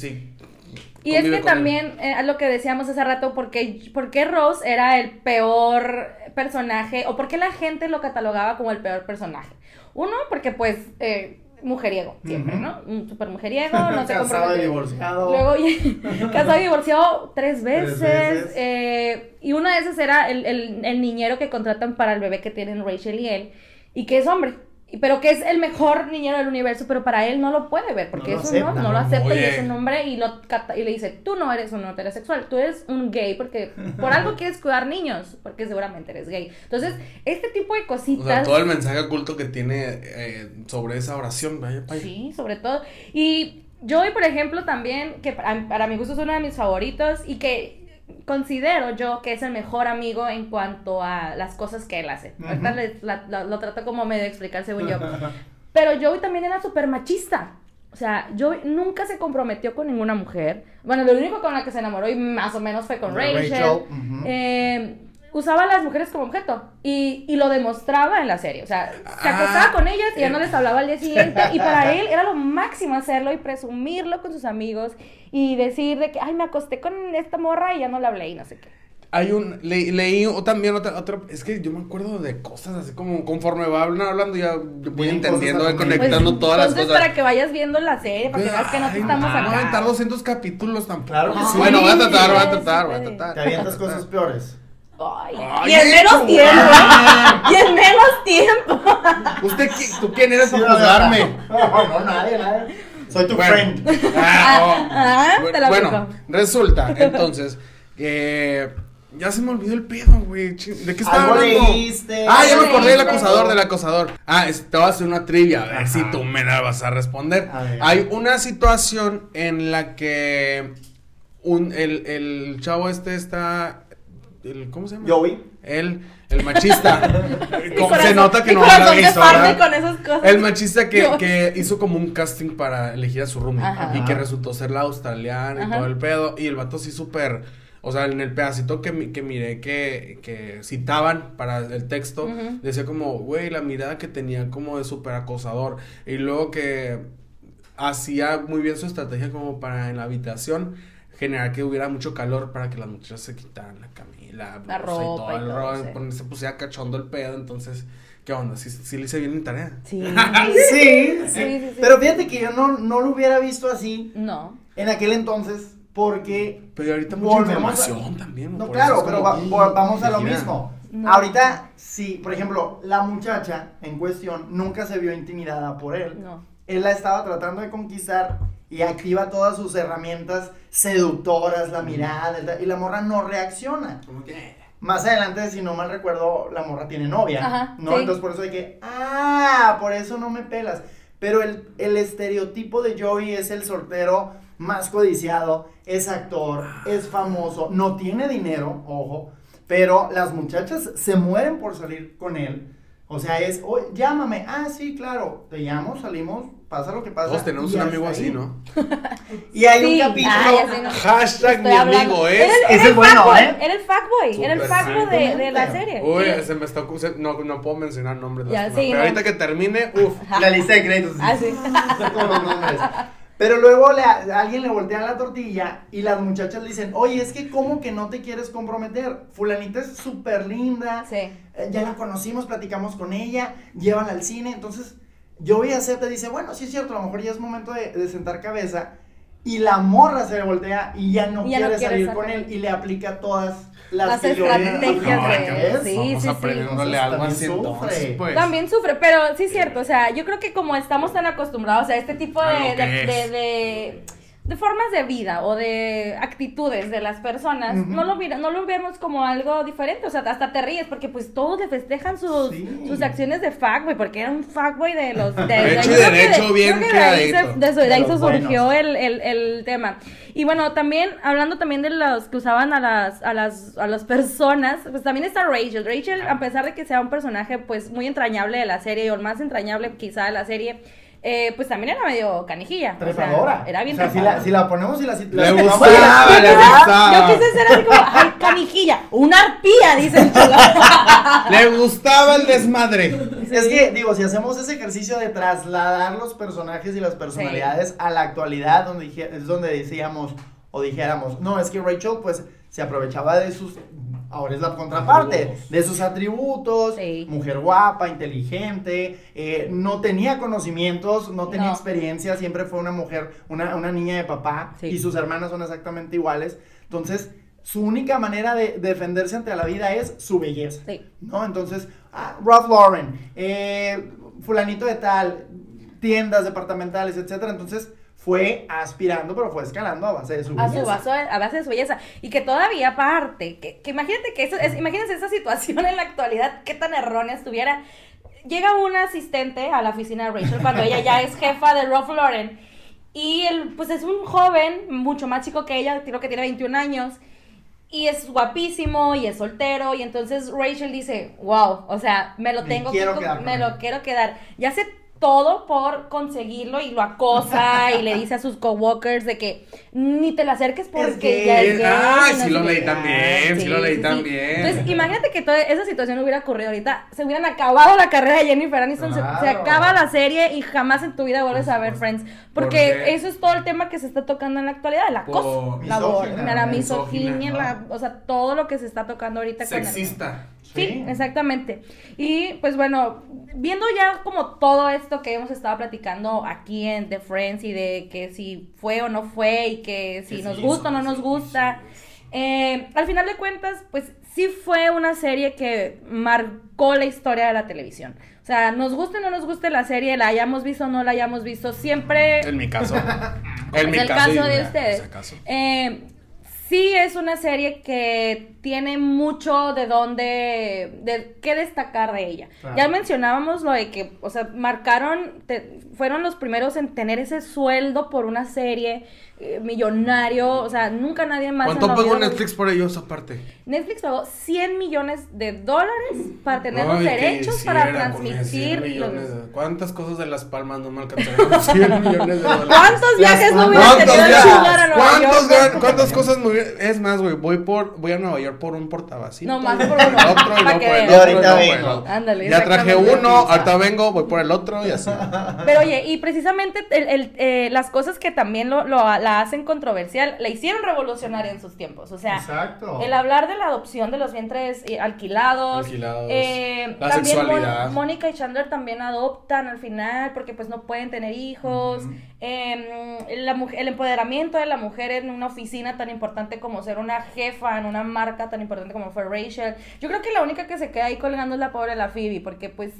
y es que también, eh, lo que decíamos hace rato, porque, porque Ross era el peor personaje, o porque la gente lo catalogaba como el peor personaje. Uno, porque pues eh, mujeriego, siempre, ¿no? Un súper mujeriego, no se Casado y divorciado. Luego, casado y divorciado tres veces. Eh, y una de esas era el, el, el, niñero que contratan para el bebé que tienen Rachel y él, y que es hombre. Pero que es el mejor niñero del universo, pero para él no lo puede ver, porque No lo es un no, no lo acepta y es un hombre y, lo, cata- y le dice, tú no eres un heterosexual, tú eres un gay, porque por algo quieres cuidar niños, porque seguramente eres gay. Entonces, este tipo de O cositas... sea, todo el mensaje oculto que tiene eh, sobre esa oración, vaya, vaya. Sí, sobre todo. Y Joey, por ejemplo, también, que para, para mi gusto es uno de mis favoritos y que considero yo que es el mejor amigo en cuanto a las cosas que él hace. Ahorita le- la- la- lo trato como medio de explicar según yo. Pero Joey también era súper machista. O sea, Joey nunca se comprometió con ninguna mujer. Bueno, lo único con la que se enamoró y más o menos fue con Rachel. Eh, usaba a las mujeres como objeto y, y lo demostraba en la serie. O sea, se Ah, acostaba con ellas y ya no les hablaba al día siguiente. Y para él era lo máximo hacerlo y presumirlo con sus amigos y decir de que, ay, me acosté con esta morra y ya no le hablé y no sé qué. Hay un, le- leí o también otra, otra, es que yo me acuerdo de cosas así como conforme va hablando, hablando ya voy entendiendo, voy a conectando Pues, todas las entonces, cosas. para que vayas viendo la serie, para que veas que no te estamos no, acá. No, aventar 200 capítulos tampoco. Claro que sí. Bueno, voy a tratar, voy a tratar, voy a tratar. Te avientas cosas peores. Ay, Ay, y en menos tiempo. y en menos tiempo. ¿Usted qui- tú quién eres para juzgarme? No, no, nadie, nadie. Soy tu Bueno. friend. Ah, oh. Ah, te la bueno, resulta, entonces, eh, ya se me olvidó el pedo, güey. ¿De qué estaba hablando? leíste. Ah, ya me acordé del leíste. acosador, del acosador. Ah, es- te voy a hacer una trivia, a ver Ajá. si tú me la vas a responder. A ver. Hay una situación en la que un, el, el chavo este está, el, ¿cómo se llama? Joey. Él, el machista. Mi Como corazón- se nota que no se visto, parte ¿verdad? con esas cosas. El machista que, que hizo como un casting para elegir a su roomie Ajá. y que resultó ser la australiana y Ajá. todo el pedo. Y el vato sí súper, o sea, en el pedacito que, que miré que, que citaban para el texto, decía como, güey, la mirada que tenía como de súper acosador. Y luego que hacía muy bien su estrategia como para en la habitación generar que hubiera mucho calor para que las muchachas se quitaran la camisa, la, La blusa y todo ropa y el todo, rollo, sí. se pusiera cachondo el pedo, entonces, ¿qué onda? ¿Sí, sí le hice bien mi tarea? Sí. Sí, sí, Sí, sí, sí. Pero fíjate que yo no, no lo hubiera visto así No. en aquel entonces porque Pero ahorita mucha Volvemos a- información también. No, claro, pero como, va- "Mm, va- vamos a lo mira". mismo. No. Ahorita, sí, por ejemplo, la muchacha en cuestión nunca se vio intimidada por él. No. Él la estaba tratando de conquistar y activa todas sus herramientas seductoras, la mirada, el- y la morra no reacciona. Como que, Más adelante, si no mal recuerdo, la morra tiene novia, Ajá, ¿no? sí. Entonces por eso hay que, ah, por eso no me pelas. Pero el, el estereotipo de Joey es el soltero más codiciado, es actor, es famoso, no tiene dinero, ojo, pero las muchachas se mueren por salir con él. O sea, es, "Oye, llámame, ah, sí, claro, te llamo, salimos, pasa lo que pasa. Todos tenemos un amigo así. ¿no? Y hay Sí, un capítulo, ay, así no. Hashtag Estoy mi hablando. amigo Era es. el- Ese era es el bueno, fuckboy, ¿eh? Era el fuckboy, era el fuckboy de, de la serie. Uy, Sí. se me está no, no puedo mencionar nombres. Ya, lástima, sí, pero no. ahorita que termine, uff. la lista de créditos. Ah, sí. Todos los nombres. Pero luego le, a alguien le voltea la tortilla y las muchachas le dicen, oye, es que ¿cómo que no te quieres comprometer? Fulanita es súper linda, Sí. eh, ya la conocimos, platicamos con ella, llévala al cine. Entonces, yo voy a hacer, te dice, bueno, sí es cierto, a lo mejor ya es momento de, de sentar cabeza. Y la morra se le voltea y ya no Y ya no quiere quiere salir con él y le aplica todas las, Las estrategias de- sí, sí, sí. algo así sufre. pues. También sufre, pero sí es cierto, o sea, yo creo que como estamos tan acostumbrados a este tipo A de, de- de formas de vida o de actitudes de las personas, no, lo, mira- no lo vemos como algo diferente, o sea, hasta te ríes porque pues todos le festejan sus, Sí. sus acciones de fuckboy, porque era un fuckboy de los... De, De creo que derecho, bien que de ahí se, de, de ahí De surgió el, el, el tema. Y bueno, también, hablando también de los que usaban a las, a las, a las personas, pues también está Rachel. Rachel, a pesar de que sea un personaje pues muy entrañable de la serie, o el más entrañable quizá de la serie, eh, pues también era medio canijilla. o sea, Trepadora. era bien o sea, si trepadora. la, si la ponemos y la, si- Le la gustaba, Yo le quise- gustaba. Yo quise ser así como, ay, canijilla, una arpía, dice el chulo. Le gustaba el desmadre. Es que, digo, si hacemos ese ejercicio de trasladar los personajes y las personalidades a la actualidad, donde dije- es donde decíamos o dijéramos, no, es que Rachel, pues, se aprovechaba de sus, ahora es la contraparte, Atributos. de sus atributos, Sí. mujer guapa, inteligente, eh, no tenía conocimientos, no tenía No. experiencia, siempre fue una mujer, una, una niña de papá, Sí. y sus hermanas son exactamente iguales, entonces, su única manera de defenderse ante la vida es su belleza. Sí. ¿no? Entonces, ah, Ralph Lauren, eh, fulanito de tal, tiendas departamentales, etcétera. Entonces fue aspirando, pero fue escalando a base de su a belleza. su base, a base de su belleza. Y que todavía aparte, que, que imagínate que eso, es, imagínense esa situación en la actualidad, qué tan errónea estuviera. Llega una asistente a la oficina de Rachel cuando ella ya es jefa de Ralph Lauren. Y él, pues es un joven, mucho más chico que ella, creo que tiene 21 años. Y es guapísimo y es soltero. Y entonces Rachel dice, wow, o sea, me lo tengo que, me él". lo quiero quedar. Ya sé todo por conseguirlo y lo acosa y le dice a sus coworkers de que ni te le acerques porque gay. ya es gay. Ay, y no sí lo leí también, sí lo leí también. Entonces, imagínate que toda esa situación hubiera ocurrido ahorita, se hubieran acabado la carrera de Jennifer Aniston, se- acaba la serie y jamás en tu vida vuelves a ver Friends, porque eso es todo el tema que se está tocando en la actualidad, el acoso, la, la misoginia, la- o sea, todo lo que se está tocando ahorita con el- Sexista. Sí, exactamente. Y pues bueno, viendo ya como todo esto que hemos estado platicando aquí en The Friends y de que si fue o no fue y que si Que nos sí gusta o no nos gusta, eh, al final de cuentas, pues sí fue una serie que marcó la historia de la televisión. O sea, nos guste o no nos guste la serie, la hayamos visto o no la hayamos visto, siempre En mi caso. En es mi el caso. de ustedes. Eh, sí es una serie que tiene mucho de dónde, de qué destacar de ella. Ya mencionábamos lo de que, o sea, marcaron, te- fueron los primeros en tener ese sueldo por una serie eh, millonario, o sea, nunca nadie más. ¿Cuánto pagó Netflix por ellos aparte? Netflix pagó 100 millones de dólares para tener los derechos para quisiera poner 100 transmitir. millones los- de- ¿Cuántas cosas de las palmas no me alcanzaron? 100 millones de dólares. ¿Cuántos viajes no ¿Cuántos tenido a Nueva ¿Cuántos York? gan- ¿Cuántas cosas me hubiera- Es más, güey, voy por voy a Nueva Luego por un portavacito. No, más por el uno, otro y pa' luego que por el otro. Y ahorita luego por el vengo. otro. Ándale, Ya traje uno, ahorita vengo, voy por el otro y así. Pero oye, y precisamente el- el, eh, las cosas que también lo, lo- la hacen controversial, la hicieron revolucionaria en sus tiempos. O sea, Exacto. el hablar de la adopción de los vientres alquilados. Alquilados, eh, la también sexualidad. Mónica y Chandler también adoptan al final porque pues no pueden tener hijos. Eh, la mu- el empoderamiento de la mujer en una oficina tan importante como ser una jefa en una marca tan importante como fue Rachel. Yo creo que la única que se queda ahí colgando es la pobre la Phoebe porque pues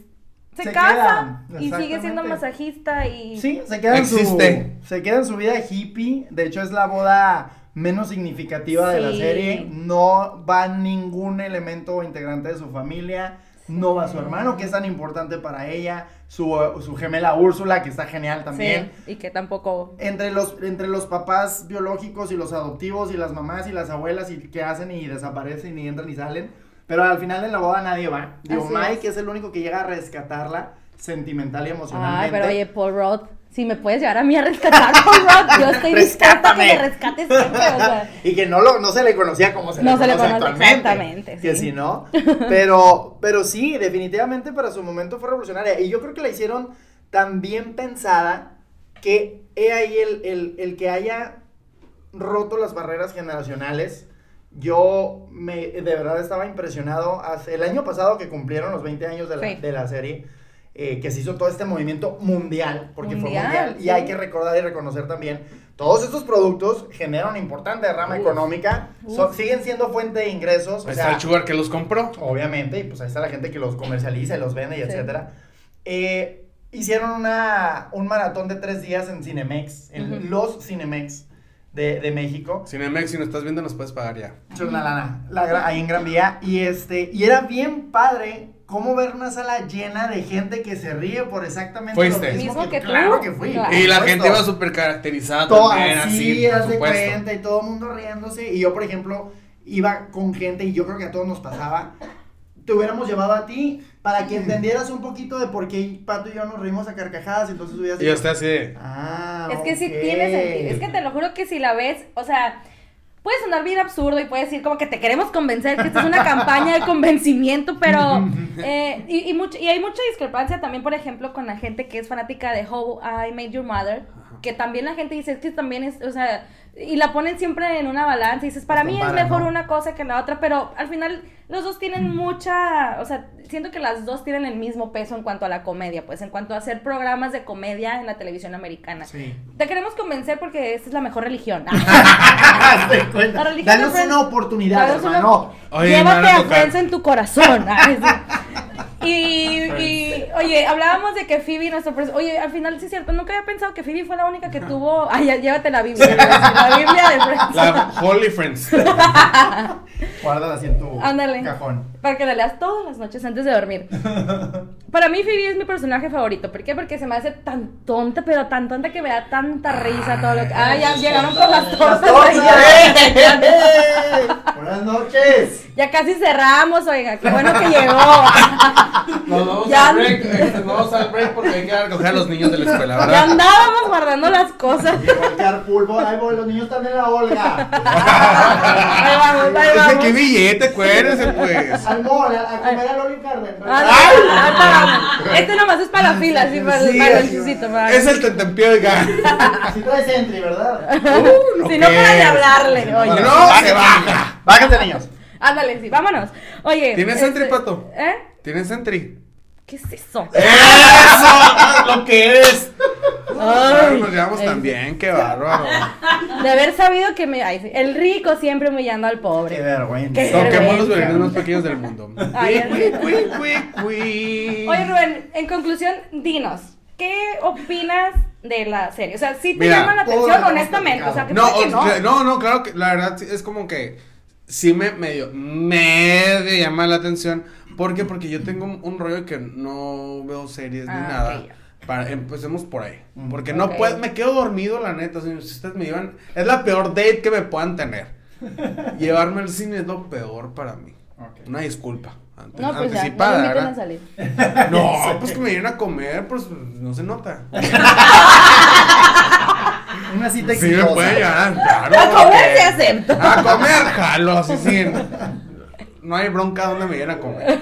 se, Se casa queda, y sigue siendo masajista y... Sí, se queda, en su, Existe. se queda en su vida hippie. De hecho, es la boda menos significativa de la serie. No va ningún elemento o integrante de su familia. No va su hermano, que es tan importante para ella. Su, su gemela Úrsula, que está genial también. Sí, y que tampoco... Entre los, entre los papás biológicos y los adoptivos y las mamás y las abuelas y que hacen y desaparecen y entran y salen. Pero al final de la boda nadie va. Digo, Así Mike es. es el único que llega a rescatarla sentimental y Ay, emocionalmente. pero oye, Paul Rudd, si me puedes llevar a mí a rescatar, Paul Rudd, yo estoy dispuesta a que me rescates siempre, o sea... y que no, lo, no se le conocía como se No le se le conoce exactamente, Que sí. si no. Pero, pero sí, definitivamente para su momento fue revolucionaria. Y yo creo que la hicieron tan bien pensada que he ahí el, el, el que haya roto las barreras generacionales. Yo me, de verdad estaba impresionado. Hace, el año pasado que cumplieron los 20 años de la, Sí. de la serie, eh, que se hizo todo este movimiento mundial, porque Mundial, fue mundial. sí. Y hay que recordar y reconocer también, todos estos productos generan una importante rama Uf. económica, siguen siendo fuente de ingresos. Ahí o está sea, el sugar que los compró. Obviamente, y pues ahí está la gente que los comercializa y los vende y Sí. etcétera. Eh, hicieron una, un maratón de tres días en Cinemex, en los Cinemex de, de México. Cinemex, si nos estás viendo, nos puedes pagar ya. Es una lana, la ahí en Gran Vía. Y este, y era bien padre cómo ver una sala llena de gente que se ríe por exactamente Fuiste. lo mismo, Mismo que tú. Claro que fui. Claro. Y la supuesto. gente iba súper caracterizada todo también, así, así, de cuenta, y todo el mundo riéndose. Y yo, por ejemplo, iba con gente, y yo creo que a todos nos pasaba, te hubiéramos llevado a ti para que entendieras un poquito de por qué Pato y yo nos reímos a carcajadas, entonces hubieras Y estoy así. Ah, Es que sí ok. tiene sentido. Es que te lo juro que si la ves, o sea, puede sonar bien absurdo y puedes decir como que te queremos convencer que esta es una campaña de convencimiento, pero. eh, y, y, mucho- y hay mucha discrepancia también, por ejemplo, con la gente que es fanática de How I Made Your Mother. Que también la gente dice, es que también es, o sea, y la ponen siempre en una balanza y dices, para mí es mejor ¿no? una cosa que la otra, pero al final los dos tienen mucha, o sea, siento que las dos tienen el mismo peso en cuanto a la comedia, pues en cuanto a hacer programas de comedia en la televisión americana. Sí. Te queremos convencer porque esta es la mejor religión. Hazte cuenta. La religión Danos una oportunidad, Danos una- hermano. Oye, Llévate a. Friends en tu corazón. Y, y, oye, hablábamos de que Phoebe, nuestro pres- Oye, al final sí es cierto, nunca había pensado que Phoebe fue la única que tuvo. Ay, ya, llévate la Biblia. La Biblia de Friends. La Holy Friends. Guárdala así en tu Ándale. cajón. Para que la leas todas las noches antes de dormir. Para mí Phoebe es mi personaje favorito. ¿Por qué? Porque se me hace tan tonta, pero tan tonta que me da tanta risa todo lo que... Ah, ya llegaron por las tortas. Ya. Buenas noches. Ya casi cerramos, oiga. Qué bueno que llegó. Nos vamos Ya- al break. Nos vamos al break porque hay que a recoger a los niños de la escuela, Ya ¿verdad? andábamos guardando las cosas. Llegó el carpool, ahí voy, los niños están en la Olga. Ahí vamos, ahí vamos. qué billete, acuérdense, pues. Al mall, a, a comer. Ah, no, ahorita vamos. Este nomás es para la fila, sí, para, el- Sí, para el Es el tentempié, oiga. Así traes entry, ¿verdad? Uh, Si no, para de hablarle. Oye. No, se baja. Bájate, niños. Ándale, sí, vámonos. Oye. ¿Tienes este, entry, pato? ¿Eh? ¿Tienes entry? ¿Qué es eso? ¡Eso! ¡Lo que es! Ay, Nos llevamos tan bien, qué bárbaro. De haber sabido que me. ay, sí, el rico siempre humillando al Qué pobre. vergüenza. Qué Toquemos los violines más pequeños del mundo. Ay, Cui, cui, cui, cui. Oye, Rubén, en conclusión, dinos. ¿Qué opinas de la serie? O sea, ¿sí te Mira, llama la atención, honestamente? O sea, que No, o- no. no, no, claro que la verdad es como que sí me medio, medio llama la atención. ¿Por qué? Porque yo tengo un, un rollo que no veo series ni Ah, nada. ok. Para, empecemos por ahí. Porque no puedo, me quedo dormido, la neta. Si ustedes me llevan, es la peor date que me puedan tener. Llevarme al cine es lo peor para mí. Una disculpa. ante- No, pues ya, no anticipada, me inviten a salir. No, pues que me vienen a comer, pues no se nota. Una cita Sí me exitosa. puede llevar, claro. A comer se acepta. A comer, jalo, así sí. No hay bronca donde me vienen a comer.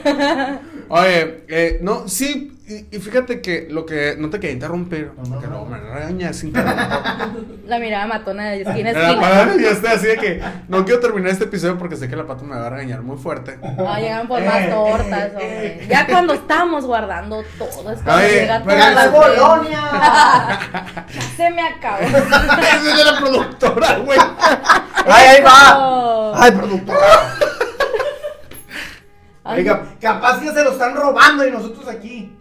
Oye, eh, no, sí, y, y fíjate que lo que, no te quería interrumpir, No, no, no. me regañas. La mirada matona de esquina esquina. Ya estoy así de que no quiero terminar este episodio porque sé que la pata me va a regañar muy fuerte. Ah, llegan por más tortas, hombre. Ya cuando estamos guardando todo, es cuando Oye, llega pero toda la ¡Colonia! Se me acabó. Esa es de la productora, güey. ¡Ay, ahí va! ¡Ay, productora! Ay, Oiga, capaz que se lo están robando y nosotros aquí.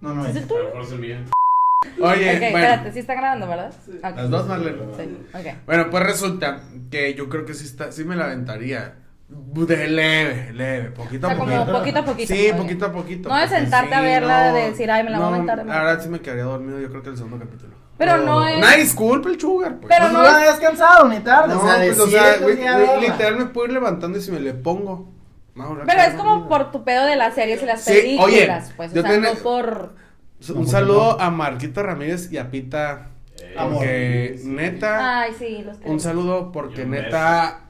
No, no ¿Es es. el A tuyo? lo mejor es el mío. Oye, ok, bueno. espérate, sí está grabando, ¿verdad? Ok. Las dos, Marlene. Sí, ok. Bueno, pues resulta que yo creo que sí está, sí me la aventaría. De leve, leve, poquito O a sea, poquito. como poquito a poquito. Sí, poquito a poquito. No de sentarte a sí, verla, no, de decir, ay, me la voy a no, aventar de La verdad sí me quedaría dormido, yo creo que el segundo capítulo. Pero no es. Una disculpa el sugar, pues. Pero Pues no no la es- habías cansado ni tarde. no, o sea, pues, o sea, a literal me puedo ir levantando y si me le pongo. Pero es como por tu pedo de las series y las Sí, películas, oye, pues. yo O sea, no por. Un saludo a Marquita Ramírez y a Pita. Amor. Porque neta. Ay, sí, los Un saludo porque neta.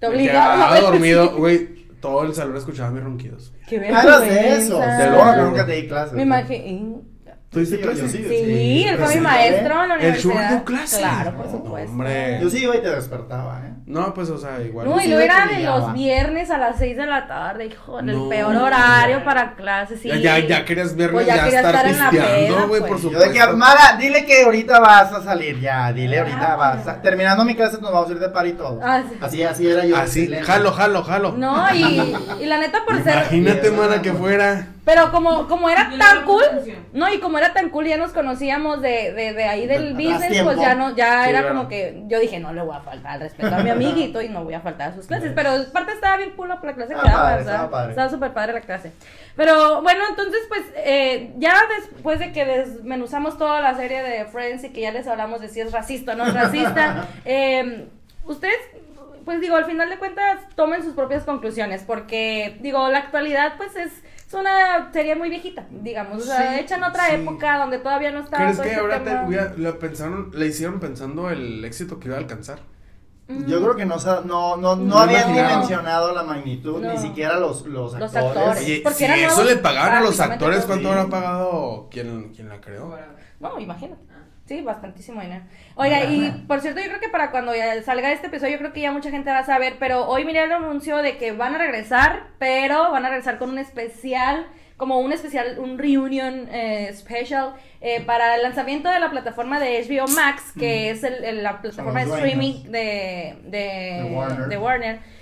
Te obligaba dormido, güey. Todo el salón escuchaba mis ronquidos. Qué Hagas de eso. vergüenza. Te lo que nunca te di clases. Me imagino. ¿Tú diste Sí, clase? yo sí. Sí, él fue mi ¿eh? maestro en la El universidad. sugar dio clase. Claro, por No, supuesto. hombre. Yo sí iba y te despertaba, ¿eh? No, pues, o sea, igual. No, y me era de los viernes a las 6 de la tarde, hijo, en el peor horario para clases. Sí. Ya, ya, ya querías viernes Pues ya ya, quería estar estar en la pisteando, peda, güey, pues. por Yo supuesto. de que, Mara, dile que ahorita vas a salir, ya, dile ahorita Ah. vas. a- Terminando mi clase nos vamos a ir de par y todo. Ah, sí. Así, así era yo. Así, jalo, jalo, jalo. No, y, y la neta por ser... Imagínate, mana, que fuera. Pero como, como era tan cool, no, y como era tan cool, ya nos conocíamos de, de, de ahí del business, pues ya no, ya Sí, era como que yo dije, no le voy a faltar al respeto a mi amiguito y no voy a faltar a sus clases. Pero aparte estaba bien cool la la clase que Estaba daba, estaba padre. Estaba súper padre la clase. Pero bueno, entonces pues eh, ya después de que desmenuzamos toda la serie de Friends y que ya les hablamos de si es racista o no es racista, eh, ustedes pues digo, al final de cuentas tomen sus propias conclusiones, porque digo, la actualidad pues es, es una serie muy viejita, digamos, o sea, Sí, hecha en otra sí. época donde todavía no estaba ¿Crees todo que este ahora te, lo pensaron, le hicieron pensando el éxito que iba a alcanzar? Yo creo que no, no, no, no, habían dimensionado la magnitud, No. ni siquiera los, los Los actores. actores. Oye, Porque si eso nuevos le pagaron a los actores. ¿cuánto Sí. habrá pagado quien, quien la creó? No, imagínate. Sí, bastantísimo dinero. Oiga, y por cierto, yo creo que para cuando ya salga este episodio, yo creo que ya mucha gente va a saber, pero hoy miré el anuncio de que van a regresar, pero van a regresar con un especial, como un especial, un reunion eh, special eh, para el lanzamiento de la plataforma de HBO Max, que es el- el- la plataforma de streaming de, de, De Warner. de Warner.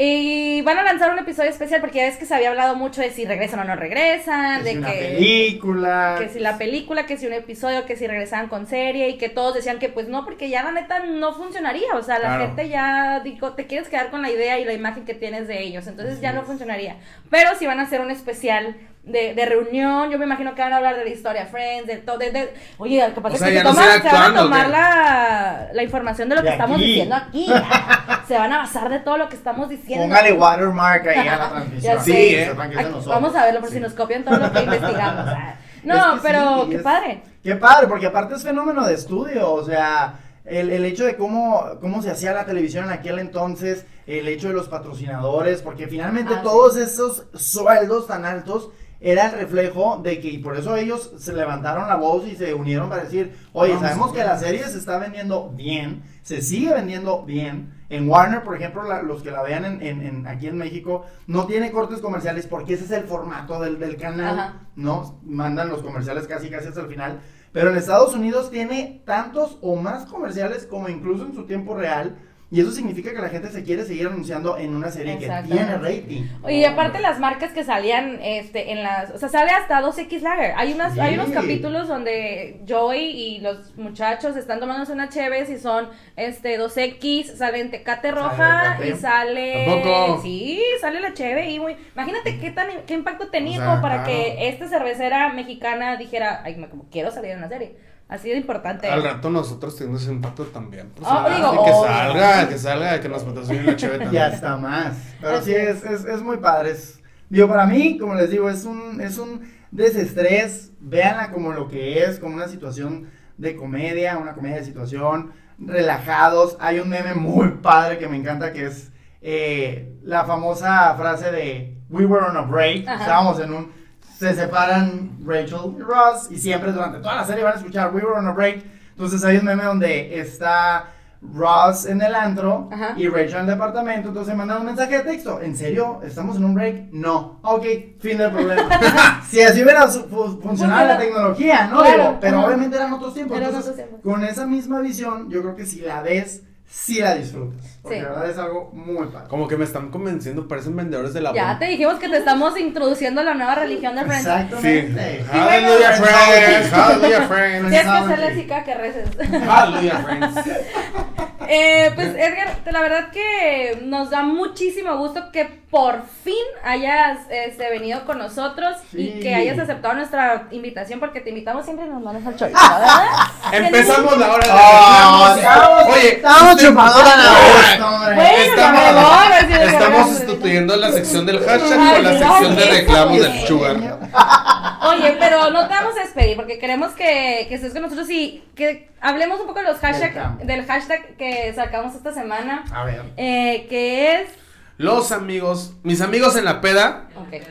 Y van a lanzar un episodio especial porque ya ves que se había hablado mucho de si regresan o no regresan, Que de si que película. que si la película, que si un episodio, que si regresaban con serie y que todos decían que pues no, porque ya la neta no funcionaría, o sea, la Claro. gente ya dijo, te quieres quedar con la idea y la imagen que tienes de ellos, entonces ya no funcionaría. Pero si van a hacer un especial de, de reunión, yo me imagino que van a hablar de la historia Friends, de todo, de, de- oye, capaz O que se, no toman- se van a actuando, ¿o tomar la, la información de lo De que estamos diciendo aquí, ya. se van a basar de todo lo que estamos diciendo. Póngale watermark ahí a la transmisión. Sí. ¿eh? Aquí- vamos a verlo por si nos copian todo lo que investigamos. ah. No, Es que pero sí, qué es- padre. Qué padre, porque aparte es fenómeno de estudio, o sea, el, el hecho de cómo, cómo se hacía la televisión en aquel entonces, el hecho de los patrocinadores, porque finalmente Ah, todos esos sueldos tan altos era el reflejo de que, y por eso ellos se levantaron la voz y se unieron para decir, oye, Vamos. sabemos que la serie se está vendiendo bien, se sigue vendiendo bien. En Warner, por ejemplo, la- los que la vean en, en- en- aquí en México, no tiene cortes comerciales porque ese es el formato del, del canal, Ajá. ¿no? Mandan los comerciales casi casi hasta el final. Pero en Estados Unidos tiene tantos o más comerciales como incluso en su tiempo real. Y eso significa que la gente se quiere seguir anunciando en una serie que tiene rating. Y aparte las marcas que salían este en las, o sea, sale hasta 2X Lager. Hay unas Sí. hay unos capítulos donde Joey y los muchachos están tomándose una cheves y son este 2X, salen Tecate roja y sale ¿Tampoco? Sí, sale la cheve y muy Imagínate qué tan qué impacto tenía O sea, como para claro. que esta cervecera mexicana dijera, "Ay, me como quiero salir en la serie." Así de importante. Al rato nosotros tenemos ese impacto también. Pues, ah, digo, y que oh. salga, que salga, que nos patrocine la chévere también. Ya está más. Pero Así sí, es, es, es muy padre. Es- digo, para mí, como les digo, es un, es un desestrés. Véanla como lo que es, como una situación de comedia, una comedia de situación, relajados. Hay un meme muy padre que me encanta que es eh, la famosa frase de We were on a break. Ajá. Estábamos en un. Se separan Rachel y Ross y siempre durante toda la serie van a escuchar We were on a break. Entonces hay un meme donde está Ross en el antro Ajá. y Rachel en el departamento. Entonces mandan un mensaje de texto. ¿En serio? ¿Estamos en un break? No. Ok, fin del problema. si así hubiera funcionado la tecnología, ¿no? Claro, Digo, pero obviamente eran otros tiempos. Entonces, otros tiempos. con esa misma visión, yo creo que si la ves, sí la disfrutas. Porque Sí. la verdad es algo muy padre. Como que me están convenciendo, parecen vendedores de la Ya bomba. te dijimos que te estamos introduciendo a la nueva religión de Friends. Sí. Exactamente. Hallelujah, friends. Hallelujah, friends. Tienes que hacerle así que reces. Hallelujah, friends. Eh, pues Edgar, la verdad que nos da muchísimo gusto que por fin hayas este, venido con nosotros y que hayas aceptado nuestra invitación porque te invitamos siempre y nos mandas al chorizo, ¿verdad? Empezamos la hora de Oh, estamos- Oye, estamos chupando la Ah. Bueno, Estamos, sustituyendo la sección del hashtag Ay, con la sección de reclamos del sugar. Oye, pero no te despedir porque queremos que, que estés con nosotros y que hablemos un poco de los hashtags, del hashtag que sacamos esta semana, A ver. eh, que es... Los amigos, mis amigos en la peda,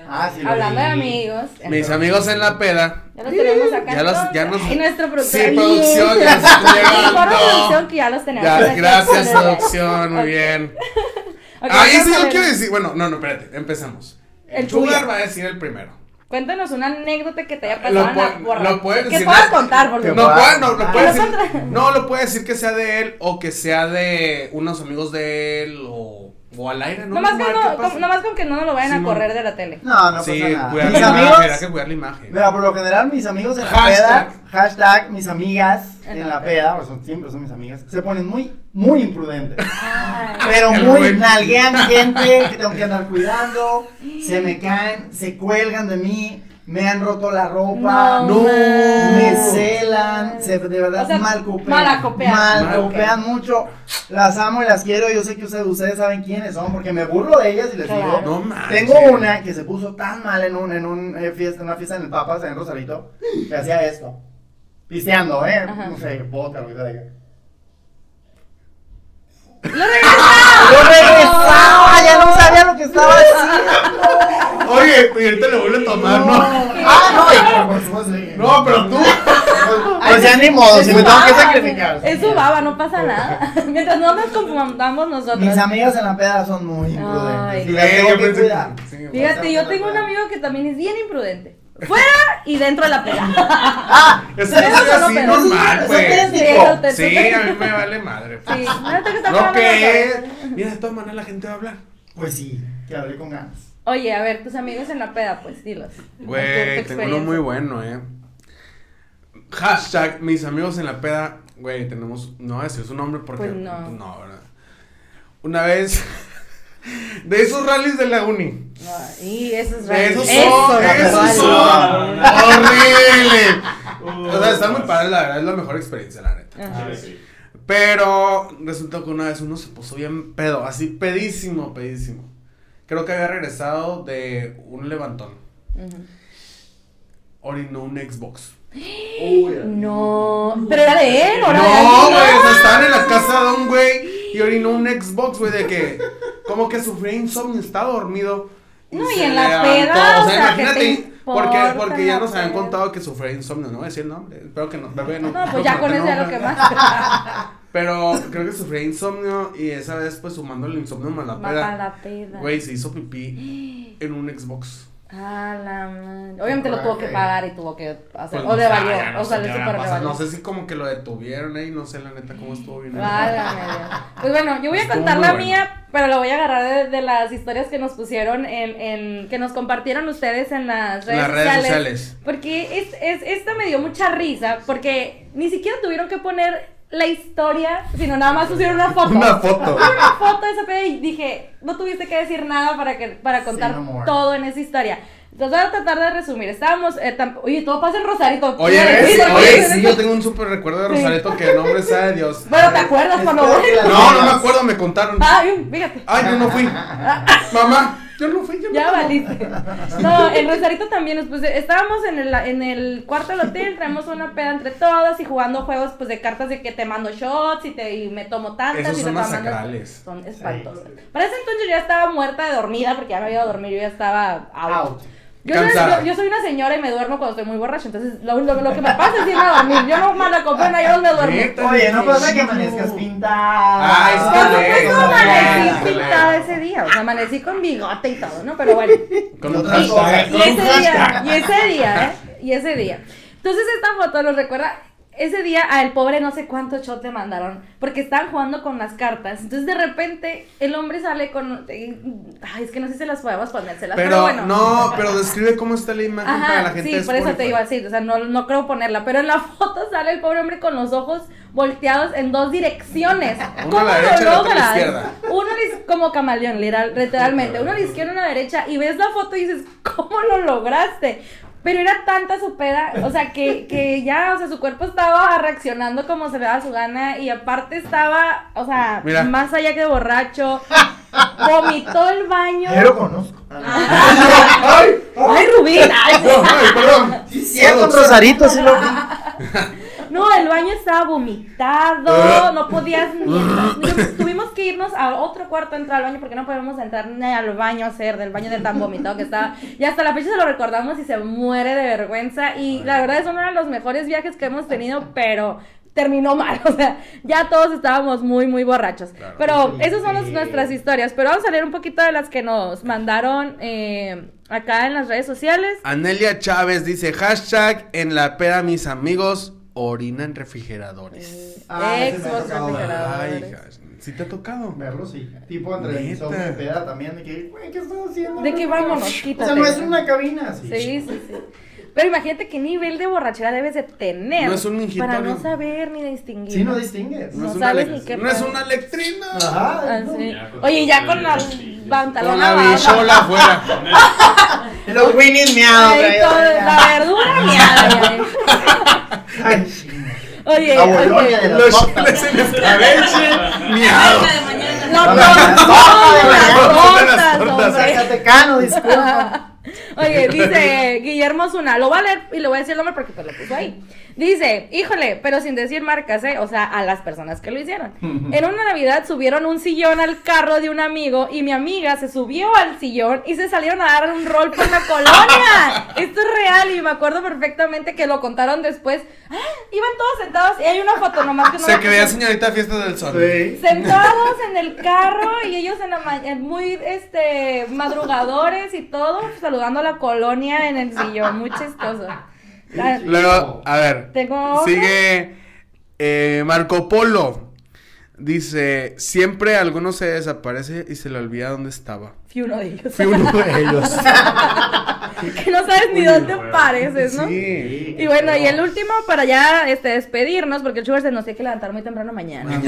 Ah, sí, Hablando de amigos. mis amigos en la peda. Ya los tenemos acá. Ya los- ya nos- Y nuestro productor. Sí, producción, ya nos están llegando. Informe producción que ya los tenemos. Ya, gracias, producción, muy bien. Ahí sí yo quiero decir, bueno, no, no, espérate, empezamos. El El Sugar va a decir el primero. Cuéntanos una anécdota que te haya Lo pasado en la borra. lo puedes Que decir, puedas ¿no? contar, por Que No, puede, no, lo Ah. puede decir, no, lo puede decir que sea de él o que sea de unos amigos de él o, o al aire, ¿no? Nomás, no, con- nomás con que no nos lo vayan Sí, a correr de la tele. No, no sí, pasa nada. cuidar Mis la imagen, amigos, hay que cuidar la imagen. Mira, por lo general mis amigos en la Hashtag. peda, hashtag mis amigas En en la la peda, pues son, siempre son mis amigas, se ponen muy, muy imprudentes. Ay. Pero El muy buen- nalguean gente que tengo que andar cuidando, se me caen, se cuelgan de mí, me han roto la ropa, No, me celan, se, de verdad O sea, mal copean. malacopean. Mal Mal. copean mucho. Las amo y las quiero, yo sé que ustedes, ustedes saben quiénes son, porque me burlo de ellas y les Claro. digo, No tengo una que se puso tan mal en un, en un eh, fiesta, una fiesta en el Papas, en Rosarito, que hacía esto. Pisteando, eh. Ajá. No sé, vodka, lo que sea. ¡Lo regresamos! ¡Lo regresaba! Ya no sabía lo que estaba haciendo. Oye, y ahorita le vuelve a tomar, ¿no? Ah, no. No, pero tú. Pues ya ni modo, si me tengo que sacrificar. Es su baba, no pasa nada. Mientras no nos confundamos nosotros. Mis amigas en la peda son muy imprudentes. Y Sí, las tengo yo que pensé cuidar. que- sí, Fíjate, yo tengo un amigo que también es bien imprudente. Fuera y dentro de la peda. Ah, Es que Tenemos soy o no, así pero- normal, eso pues. es- Sí, eso a mí me vale madre. pues. Sí, no que está No que. Mira, de todas maneras la gente va a hablar. Pues sí, que hablé con ganas. Oye, a ver, tus amigos en la peda, pues dilos. Güey, tengo uno muy bueno, eh. Hashtag, mis amigos en la peda. Güey, tenemos. No voy a decir su nombre porque. Pues no. pues no, ¿verdad? Una vez. De esos rallies de la uni. Y esos De esos Eso, son. eso, Esos son. Horrible. O sea, está muy padre, la verdad. Es la mejor experiencia, la neta. Ajá. Sí. Pero resultó que una vez uno se puso bien pedo, así pedísimo, pedísimo. Creo que había regresado de un levantón. Orinó un Xbox. Uy, No, pero era de él, ¿o era de No, güey, o más? sea, estaban en la casa de un güey y orinó un Xbox, güey, de que como que sufría insomnio, estaba dormido. No, y en la peda, o o sea, sea, ¿qué te imagínate, porque, porque ya nos habían contado que sufría insomnio, no voy a decir el nombre, espero que no, bebé, no. No, pues ya con eso ya lo que más. Pero creo que sufría insomnio y esa vez pues sumando el insomnio más la Va para peda, la peda. güey, se hizo pipí en un Xbox. A la madre. Obviamente lo tuvo que pagar y tuvo que hacer. Pues, o le no sé, valió. no o sea, le super le valió. No sé si como que lo detuvieron ahí, no sé la neta cómo estuvo bien. Pues bueno, yo voy a Estuvo contar la bueno. mía, pero lo voy a agarrar de, de las historias que nos pusieron en, en, que nos compartieron ustedes en las redes, las redes sociales. sociales. Porque es, es, esta me dio mucha risa, porque ni siquiera tuvieron que poner la historia, sino nada más pusieron una foto. Una foto. Una foto de esa peda y dije, no tuviste que decir nada para que para contar no todo en esa historia. Entonces voy a tratar de resumir. Estábamos, eh, tam- oye, todo pasa en Rosarito. Oye, oye, sí, yo tengo un súper recuerdo de Rosareto que el nombre sea de Dios. Bueno, ¿te acuerdas cuando No, no me acuerdo, me contaron. Ay, fíjate. Ay, yo no fui. Mamá, yo no fui, yo Ya valiste. No, en Rosarito también nos puse, estábamos en el, en el cuarto del hotel, traemos una peda entre todas y jugando juegos pues de cartas de que te mando shots y te y me tomo tantas Esos y son masacrales. Son espantosos. Para ese entonces yo ya estaba muerta de dormida porque ya me había ido a dormir, yo ya estaba out. Out. Yo yo, yo soy una señora y me duermo cuando estoy muy borracha, entonces lo, lo, lo que me pasa es irme a dormir. Yo no mala copena, yo no me duermo. Oye, no pasa que amanezcas pintada. Ay, sí, supuesto, dale, amanecí pintada ese día, o sea, amanecí con bigote y todo, ¿no? Pero bueno. Con Y un hashtag. Y ese día, y ese día, ¿eh? Y ese día. Entonces esta foto nos recuerda, ese día al pobre no sé cuántos shots le mandaron, porque estaban jugando con las cartas. Entonces de repente el hombre sale con, eh, ay, es que no sé si se las podemos ponérselas, pero, Pero bueno. no, pero describe cómo está la imagen para la gente sí, de por eso te iba a decir, o sea, no, no creo ponerla, pero en la foto sale el pobre hombre con los ojos volteados en dos direcciones. Uno ¿Cómo a la lo derecha a la logras? izquierda. Uno como camaleón, literal- literalmente, uno a la izquierda, uno a la derecha, y ves la foto y dices, ¿cómo lo lograste? Pero era tanta su peda, o sea, que, que ya, o sea, su cuerpo estaba reaccionando como se le daba su gana, y aparte estaba, o sea, Mira. más allá que borracho, vomitó el baño. Yo lo conozco. ¡Ay! ¡Ay! ¡Ay, No, ay, perdón. Sí, cierto, Rosarito, sí lo vi. No, el baño estaba vomitado, no podías ni entrar. Tuvimos que irnos a otro cuarto a entrar al baño porque no podíamos entrar ni al baño a hacer del baño de tan vomitado que estaba. Y hasta la fecha se lo recordamos y se muere de vergüenza. Y la verdad es uno de los mejores viajes que hemos tenido, pero terminó mal. O sea, ya todos estábamos muy, muy borrachos. Claro. Pero Sí, esas son sí. nuestras historias. Pero vamos a leer un poquito de las que nos mandaron eh, acá en las redes sociales. Anelia Chávez dice, hashtag en la peda mis amigos orinan refrigeradores. Ah, ese me ha Xbox tocado ver. refrigerador. Ay, refrigeradores. hija, ¿sí te ha tocado? Verlo, sí. Tipo entre Neta. y peda también, de que, güey, ¿qué estás haciendo? De que vámonos, O quítate. sea, no es una cabina, sí. Sí, sí, sí. Pero imagínate qué nivel de borrachera debes de tener No es un mingitorio. para no saber ni distinguir. Sí, no distingues. No es sabes ni qué No es una electrina. Ajá. Ah, no. Ya Oye, ya con la sí. pantalón Con la bichola afuera. Los Winnie's miados. La verdura miada. Ay. Oye, Los tortas. chiles en escabeche, miado. No, no, La torta de. Oye, dice Guillermo Zuna, lo voy a leer y le voy a decir el nombre porque pues lo puso ahí. Dice, híjole, pero sin decir marcas, ¿eh? O sea, a las personas que lo hicieron. En una Navidad subieron un sillón al carro de un amigo y mi amiga se subió al sillón y se salieron a dar un rol por la colonia. Esto es real y me acuerdo perfectamente que lo contaron después. Ah, iban todos sentados y hay una foto nomás que no Se la que veía puse. señorita fiesta del sol. Sí. Sentados en el carro y ellos en la ma- en muy este madrugadores y todo, saludando a la colonia en el sillón, muy chistoso. Ah, Luego, a ver. Tengo. Sigue eh, Marco Polo. Dice, siempre alguno se desaparece y se le olvida dónde estaba. Fui uno de ellos. Fui uno de ellos. que no sabes ni dónde pareces, ¿no? Sí. Y bueno, y el último para ya este, despedirnos, porque el Sugar se nos tiene que levantar muy temprano mañana.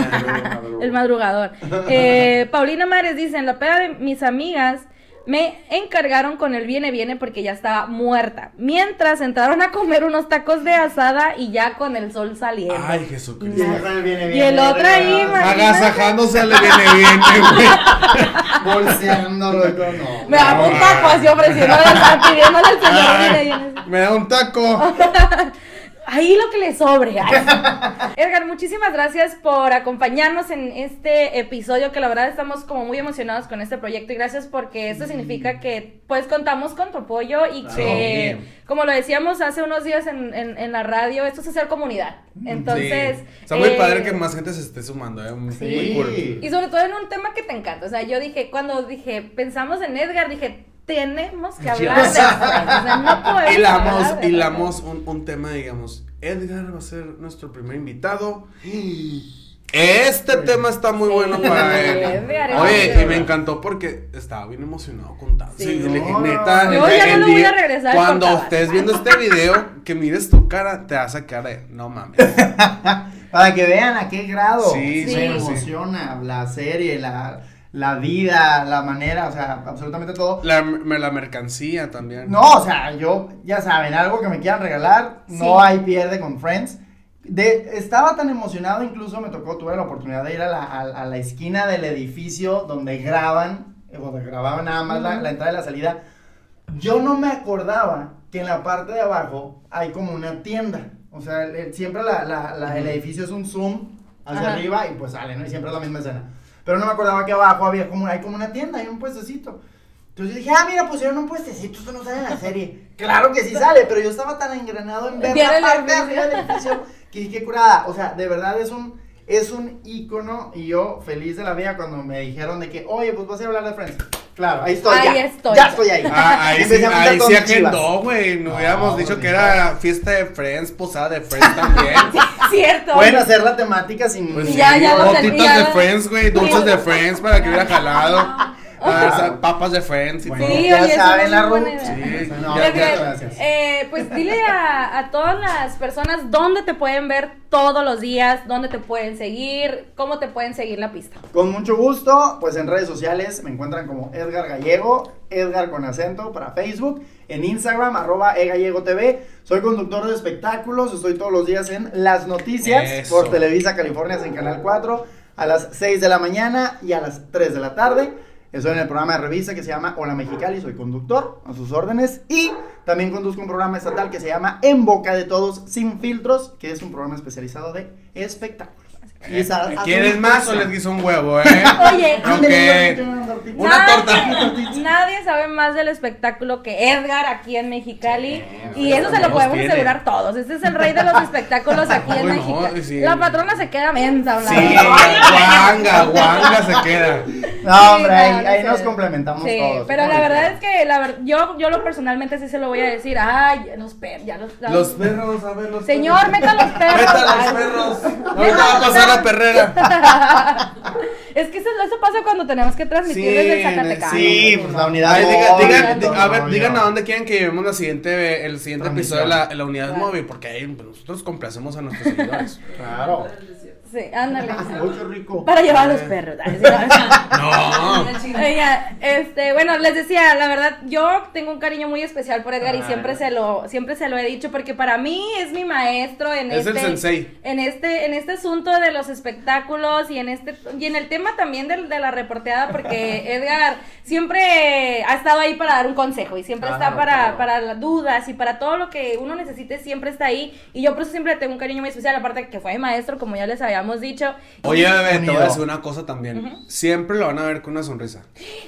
el madrugador. Eh, Paulina Mares dice, en la peda de mis amigas me encargaron con el viene viene porque ya estaba muerta. Mientras entraron a comer unos tacos de asada y ya con el sol saliendo. Ay, Y Jesucristo. ya con el viene, Y viene, el otro ahí. Agasajándose le viene bien, güey. Bolseándolo y todo, no. Me daba un taco así ofreciéndole, pidiéndole al señor viene viene. Me da un taco. Ahí lo que le sobre. Edgar, muchísimas gracias por acompañarnos en este episodio que la verdad estamos como muy emocionados con este proyecto y gracias porque esto significa que pues contamos con tu apoyo y que como lo decíamos hace unos días en, en- en la radio, esto es hacer comunidad. Entonces... Sí. Está muy eh, padre que más gente se esté sumando, ¿eh? Muy, muy Sí. cool. Y sobre todo en un tema que te encanta. O sea, yo dije, cuando dije, pensamos en Edgar, dije, tenemos que hablar de Friends. O sea, no podemos Hilamos, hablar de hilamos un, un tema, digamos. Edgar va a ser nuestro primer invitado. Este tema está muy bueno para él. Oye, y me encantó porque estaba bien emocionado contando. Sí. Sí, le dije, No, neta, yo ya no lo voy a regresar Cuando estés viendo este video, que mires tu cara, te vas a quedar de, no mames. Para que vean a qué grado Sí, sí, me sí. emociona la serie, la, la vida, la manera, o sea, absolutamente todo. La, la mercancía también. No, o sea, yo, ya saben, algo que me quieran regalar, no hay pierde con Friends. De, estaba tan emocionado, incluso me tocó, tuve la oportunidad de ir a la, a, a la esquina del edificio donde graban, eh, donde grababan nada más la, la entrada y la salida. Yo no me acordaba que en la parte de abajo hay como una tienda. O sea, el- el- siempre la- la- la- el edificio es un zoom hacia Ajá. arriba y pues sale, ¿no? Y siempre es la misma escena. Pero no me acordaba que abajo había como, hay como una tienda, hay un puestecito. Entonces yo dije, ah, mira, pusieron un puestecito, esto no sale en la serie. Claro que sí sale, pero yo estaba tan engranado en ver la parte de arriba del edificio que dije, qué curada. O sea, de verdad es un, es un ícono y yo feliz de la vida cuando me dijeron de que, oye, pues vas a hablar de Friends. Claro, ahí estoy. Ahí ya, estoy. Ya estoy ahí. Ah, ahí sí, ahí sí agendó, güey. No No, hubiéramos dicho que era fiesta de Friends, posada de Friends también. Cierto. Pueden hacer la temática sin. Pues sí, ya, ya tenía. de Friends, güey, dulces de Friends para que hubiera jalado. Ah, o sea, papas de Friends y Bueno, todo. Sí, ya saben la ruta. Sí, No, ya- gracias. eh, pues dile a, a todas las personas dónde te pueden ver todos los días, dónde te pueden seguir, cómo te pueden seguir la pista. Con mucho gusto, pues en redes sociales me encuentran como Edgar Gallego, Edgar con acento para Facebook, en Instagram, arroba egallego TV. Soy conductor de espectáculos, estoy todos los días en Las Noticias Eso. por Televisa California en Canal 4 a las 6 de la mañana y a las 3 de la tarde. Estoy en el programa de revista que se llama Hola Mexicali, soy conductor a sus órdenes y también conduzco un programa estatal que se llama En Boca de Todos Sin Filtros, que es un programa especializado de espectáculos. ¿Quieres más o les guiso un huevo, eh? Oye, Ok. Una nadie, torta. Nadie sabe más del espectáculo que Edgar aquí en Mexicali. Sí, y eso se lo podemos tiene. asegurar todos. Este es el rey de los espectáculos aquí en Mexicali. sí. La patrona se queda mensa. Sí, guanga, guanga se queda. No, hombre, Sí, ahí, nos complementamos Sí, todos. pero la verdad es que la ver- yo, yo lo personalmente sí se lo voy a decir. Ay, los perros, ya los, Los perros, a ver, los Señor, perros. meta los perros. Meta los perros. Ahorita va a pasar la perrera. Es que eso, eso pasa cuando tenemos que transmitir Sí, desde Zacatecano. Sí, pues la unidad Ay, diga- móvil, a ver, digan a dónde quieren que llevemos la siguiente, el siguiente episodio de la, la unidad Claro. móvil, porque ahí pues, nosotros complacemos a nuestros seguidores. Claro. Sí, ándale. Uy, qué rico. Para llevar a los perros. Ay, sí, No. Oiga, este, bueno, les decía, la verdad, yo tengo un cariño muy especial por Edgar y Ah. siempre se lo, siempre se lo he dicho, porque para mí es mi maestro en Es el este, sensei. en este, en este asunto de los espectáculos y en este, y en el tema también de, de la reporteada, porque Edgar siempre ha estado ahí para dar un consejo y siempre está para, claro. para las dudas y para todo lo que uno necesite, siempre está ahí. Y yo por eso siempre tengo un cariño muy especial, aparte que fue mi maestro, como ya les habíamos dicho. Oye, bebé, te voy a decir una cosa también. Siempre lo van a ver con una sonrisa.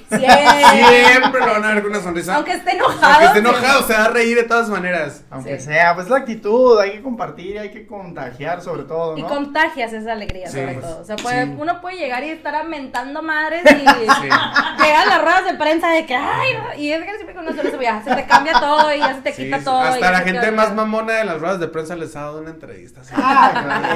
Siempre. Siempre lo van a ver con una sonrisa. Aunque esté enojado. Aunque esté enojado, se va a reír de todas maneras. Aunque Sí. sea, pues la actitud, hay que compartir, hay que contagiar sobre todo, Y contagias esa alegría, Sí, sobre pues, todo. O sea, puede- sí. uno puede llegar y estar mentando madres y llegar a las ruedas de prensa de que, ay, no", y es que siempre con una sonrisa, ya se te cambia todo y ya se te Sí, quita sí. todo. Hasta la gente más mamona de las ruedas de prensa les ha dado una entrevista. Así. Ah, claro.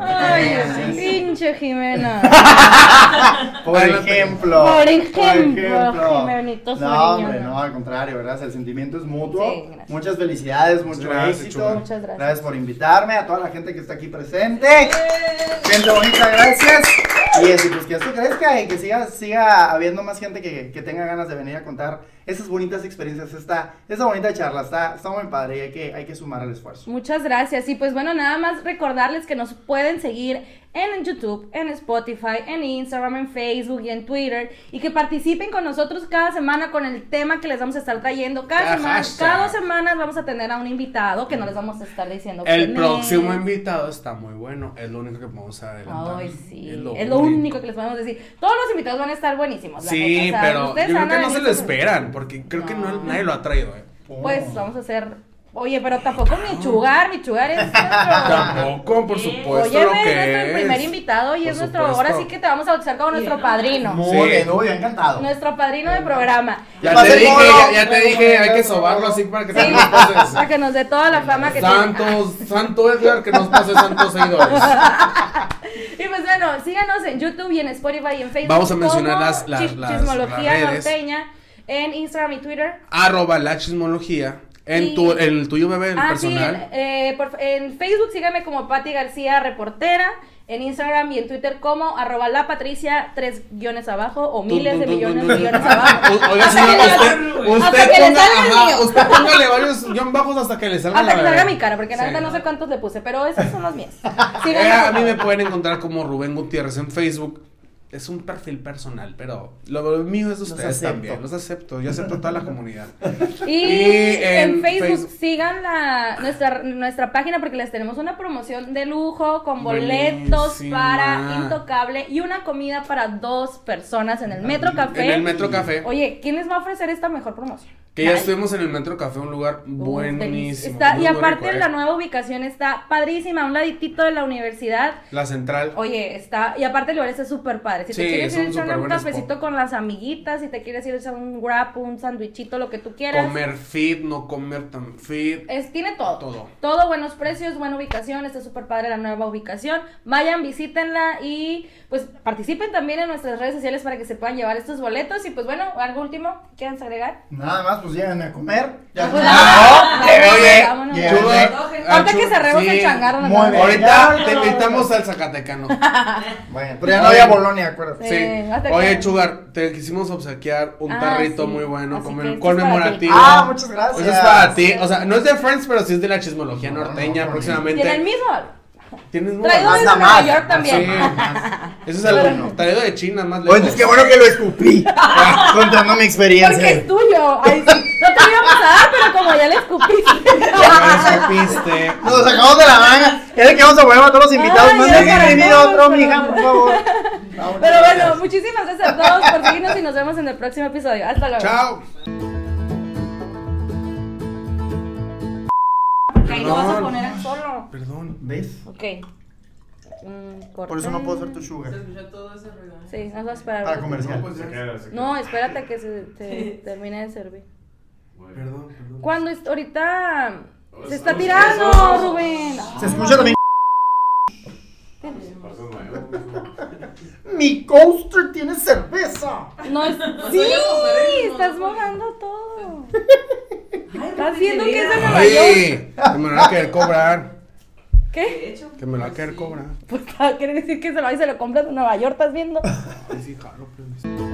Ay, pinche Jimena. Por ejemplo. Por ejemplo, ejemplo. Jimenito No, hombre, no, al contrario, ¿verdad? El sentimiento es mutuo. Sí, gracias. Muchas felicidades, mucho Gracias, éxito. chula. Muchas gracias. por invitarme, a toda la gente que está aquí presente. Gente bonita, gracias. Y eso, pues que esto crezca y que siga, siga habiendo más gente que, que tenga ganas de venir a contar esas bonitas experiencias, esta, esta bonita charla. Está, está muy padre y hay que, hay que sumar al esfuerzo. Muchas gracias. Y pues bueno, nada más recordarles que nos pueden seguir en YouTube, en Spotify, en Instagram, en Facebook y en Twitter. Y que participen con nosotros cada semana con el tema que les vamos a estar trayendo. Cada, Cada semana, hashtag. cada dos semanas vamos a tener a un invitado que no les vamos a estar diciendo. El quién próximo es. invitado está muy bueno. Es lo único que podemos adelantar. Ay, sí. Es lo, único que les podemos decir. Todos los invitados van a estar buenísimos. Sí, neta, o sea, pero yo creo que no se lo esperan. Porque creo que no, nadie lo ha traído, eh. Pues vamos a hacer. Oye, pero tampoco mi chugar, mi chugar es nuestro. Tampoco, por supuesto, Oye, lo es que nuestro es. primer invitado y Por es nuestro. supuesto. Ahora sí que te vamos a bautizar como nuestro padrino. Muy Sí. bien, muy bien, encantado. Nuestro padrino de programa. Ya te dije, ya, ya te dije, hay que sobarlo así para que Sí, nos para que nos dé toda la fama que tiene. Santos, Santo Edgar, que nos pase santos seguidores. Y pues bueno, síganos en YouTube y en Spotify y en Facebook. Vamos a mencionar las- las- las- Chismología las redes. norteña en Instagram y Twitter. Arroba la chismología. En, Y- tu, en el tuyo, bebé, el Ah, personal. sí, eh, por- en Facebook síganme como Patti García Reportera. En Instagram y en Twitter como arroba la Patricia, tres guiones abajo o miles de millones de guiones abajo. Oiga, señora, usted, ponga, ajá, póngale varios guion bajos hasta que le salga Hasta que salga mi cara, porque Sí. verdad no sé cuántos le puse, pero esos son los míos. Eh, a mí me pueden encontrar como Rubén Gutiérrez en Facebook. Es un perfil personal, pero lo mío es de ustedes acepto. también. Los acepto, yo acepto toda la comunidad. Y, Y en, en Facebook, Facebook. sigan la, nuestra, nuestra página porque les tenemos una promoción de lujo con boletos Buenísima. para Intocable y una comida para dos personas en el Metro Café. En el Metro Café. Oye, ¿quién les va a ofrecer esta mejor promoción? Que ya estuvimos en el Metro Café, un lugar buenísimo. Está- y aparte rico, la eh. nueva ubicación está padrísima, a un laditito de la universidad. La central. Oye, está, y aparte el lugar está súper padre. Si te quieres es ir a un cafecito spot. con las amiguitas, si te quieres ir a echar un wrap, un sandwichito, lo que tú quieras. Comer fit, no comer tan fit. Es, tiene todo. Todo. Todo buenos precios, buena ubicación, está súper padre la nueva ubicación. Vayan, visítenla y pues participen también en nuestras redes sociales para que se puedan llevar estos boletos. Y pues bueno, algo último, ¿quieres agregar? Nada más, pues llévenme a comer. Ya Pues, Ah, eh, oye, Ahorita ah, que Chu- cerremos sí. el changarro. Ahorita te invitamos al Zacatecano. Bueno, pero ya no había Bolonia, acuérdate. Sí. Oye, Chugar, te quisimos obsequiar un Ah, tarrito sí. muy bueno, conmemorativo. ti. Ah, muchas gracias. Eso es para ti. O sea, no es de Friends, pero sí es de la chismología No, norteña no, próximamente. Tiene el mismo. Tienes Traído nada Nueva más. York también. Sí. Ese es el bueno. Traído de China, más lejos. Oye, es que bueno que lo escupí. Contando mi experiencia. Porque es tuyo. Ay, sí. No te lo íbamos a dar, pero como ya le escupiste. Ya supiste. Nos lo sacamos de la manga. Es el que vamos a poner a todos los invitados. Ay, No para imprimir todos, otro, mija, por favor. Pero bueno, muchísimas gracias a todos por seguirnos y nos vemos en el próximo episodio. Hasta luego. Chao. Ok, lo vas a Perdón. poner al solo. Perdón. ¿Ves? Ok. Mm, Por eso no puedo ser tu sugar. Sí, nos va a esperar. Para comercial. Se queda, se queda. No, espérate a que se, se termine de servir. Bueno. Perdón, perdón. Cuando ahorita se está tirando, Rubén. Se escucha también. Mi coaster tiene cerveza. No es. Sí, estás mojando todo. Estás viendo que es de Nueva York. Oye, que me lo va a querer cobrar. ¿Qué? Que me lo va a querer cobrar. Pues quiere decir que se lo va y se lo compras en Nueva York, ¿estás viendo? Ay, sí, jalo, pues.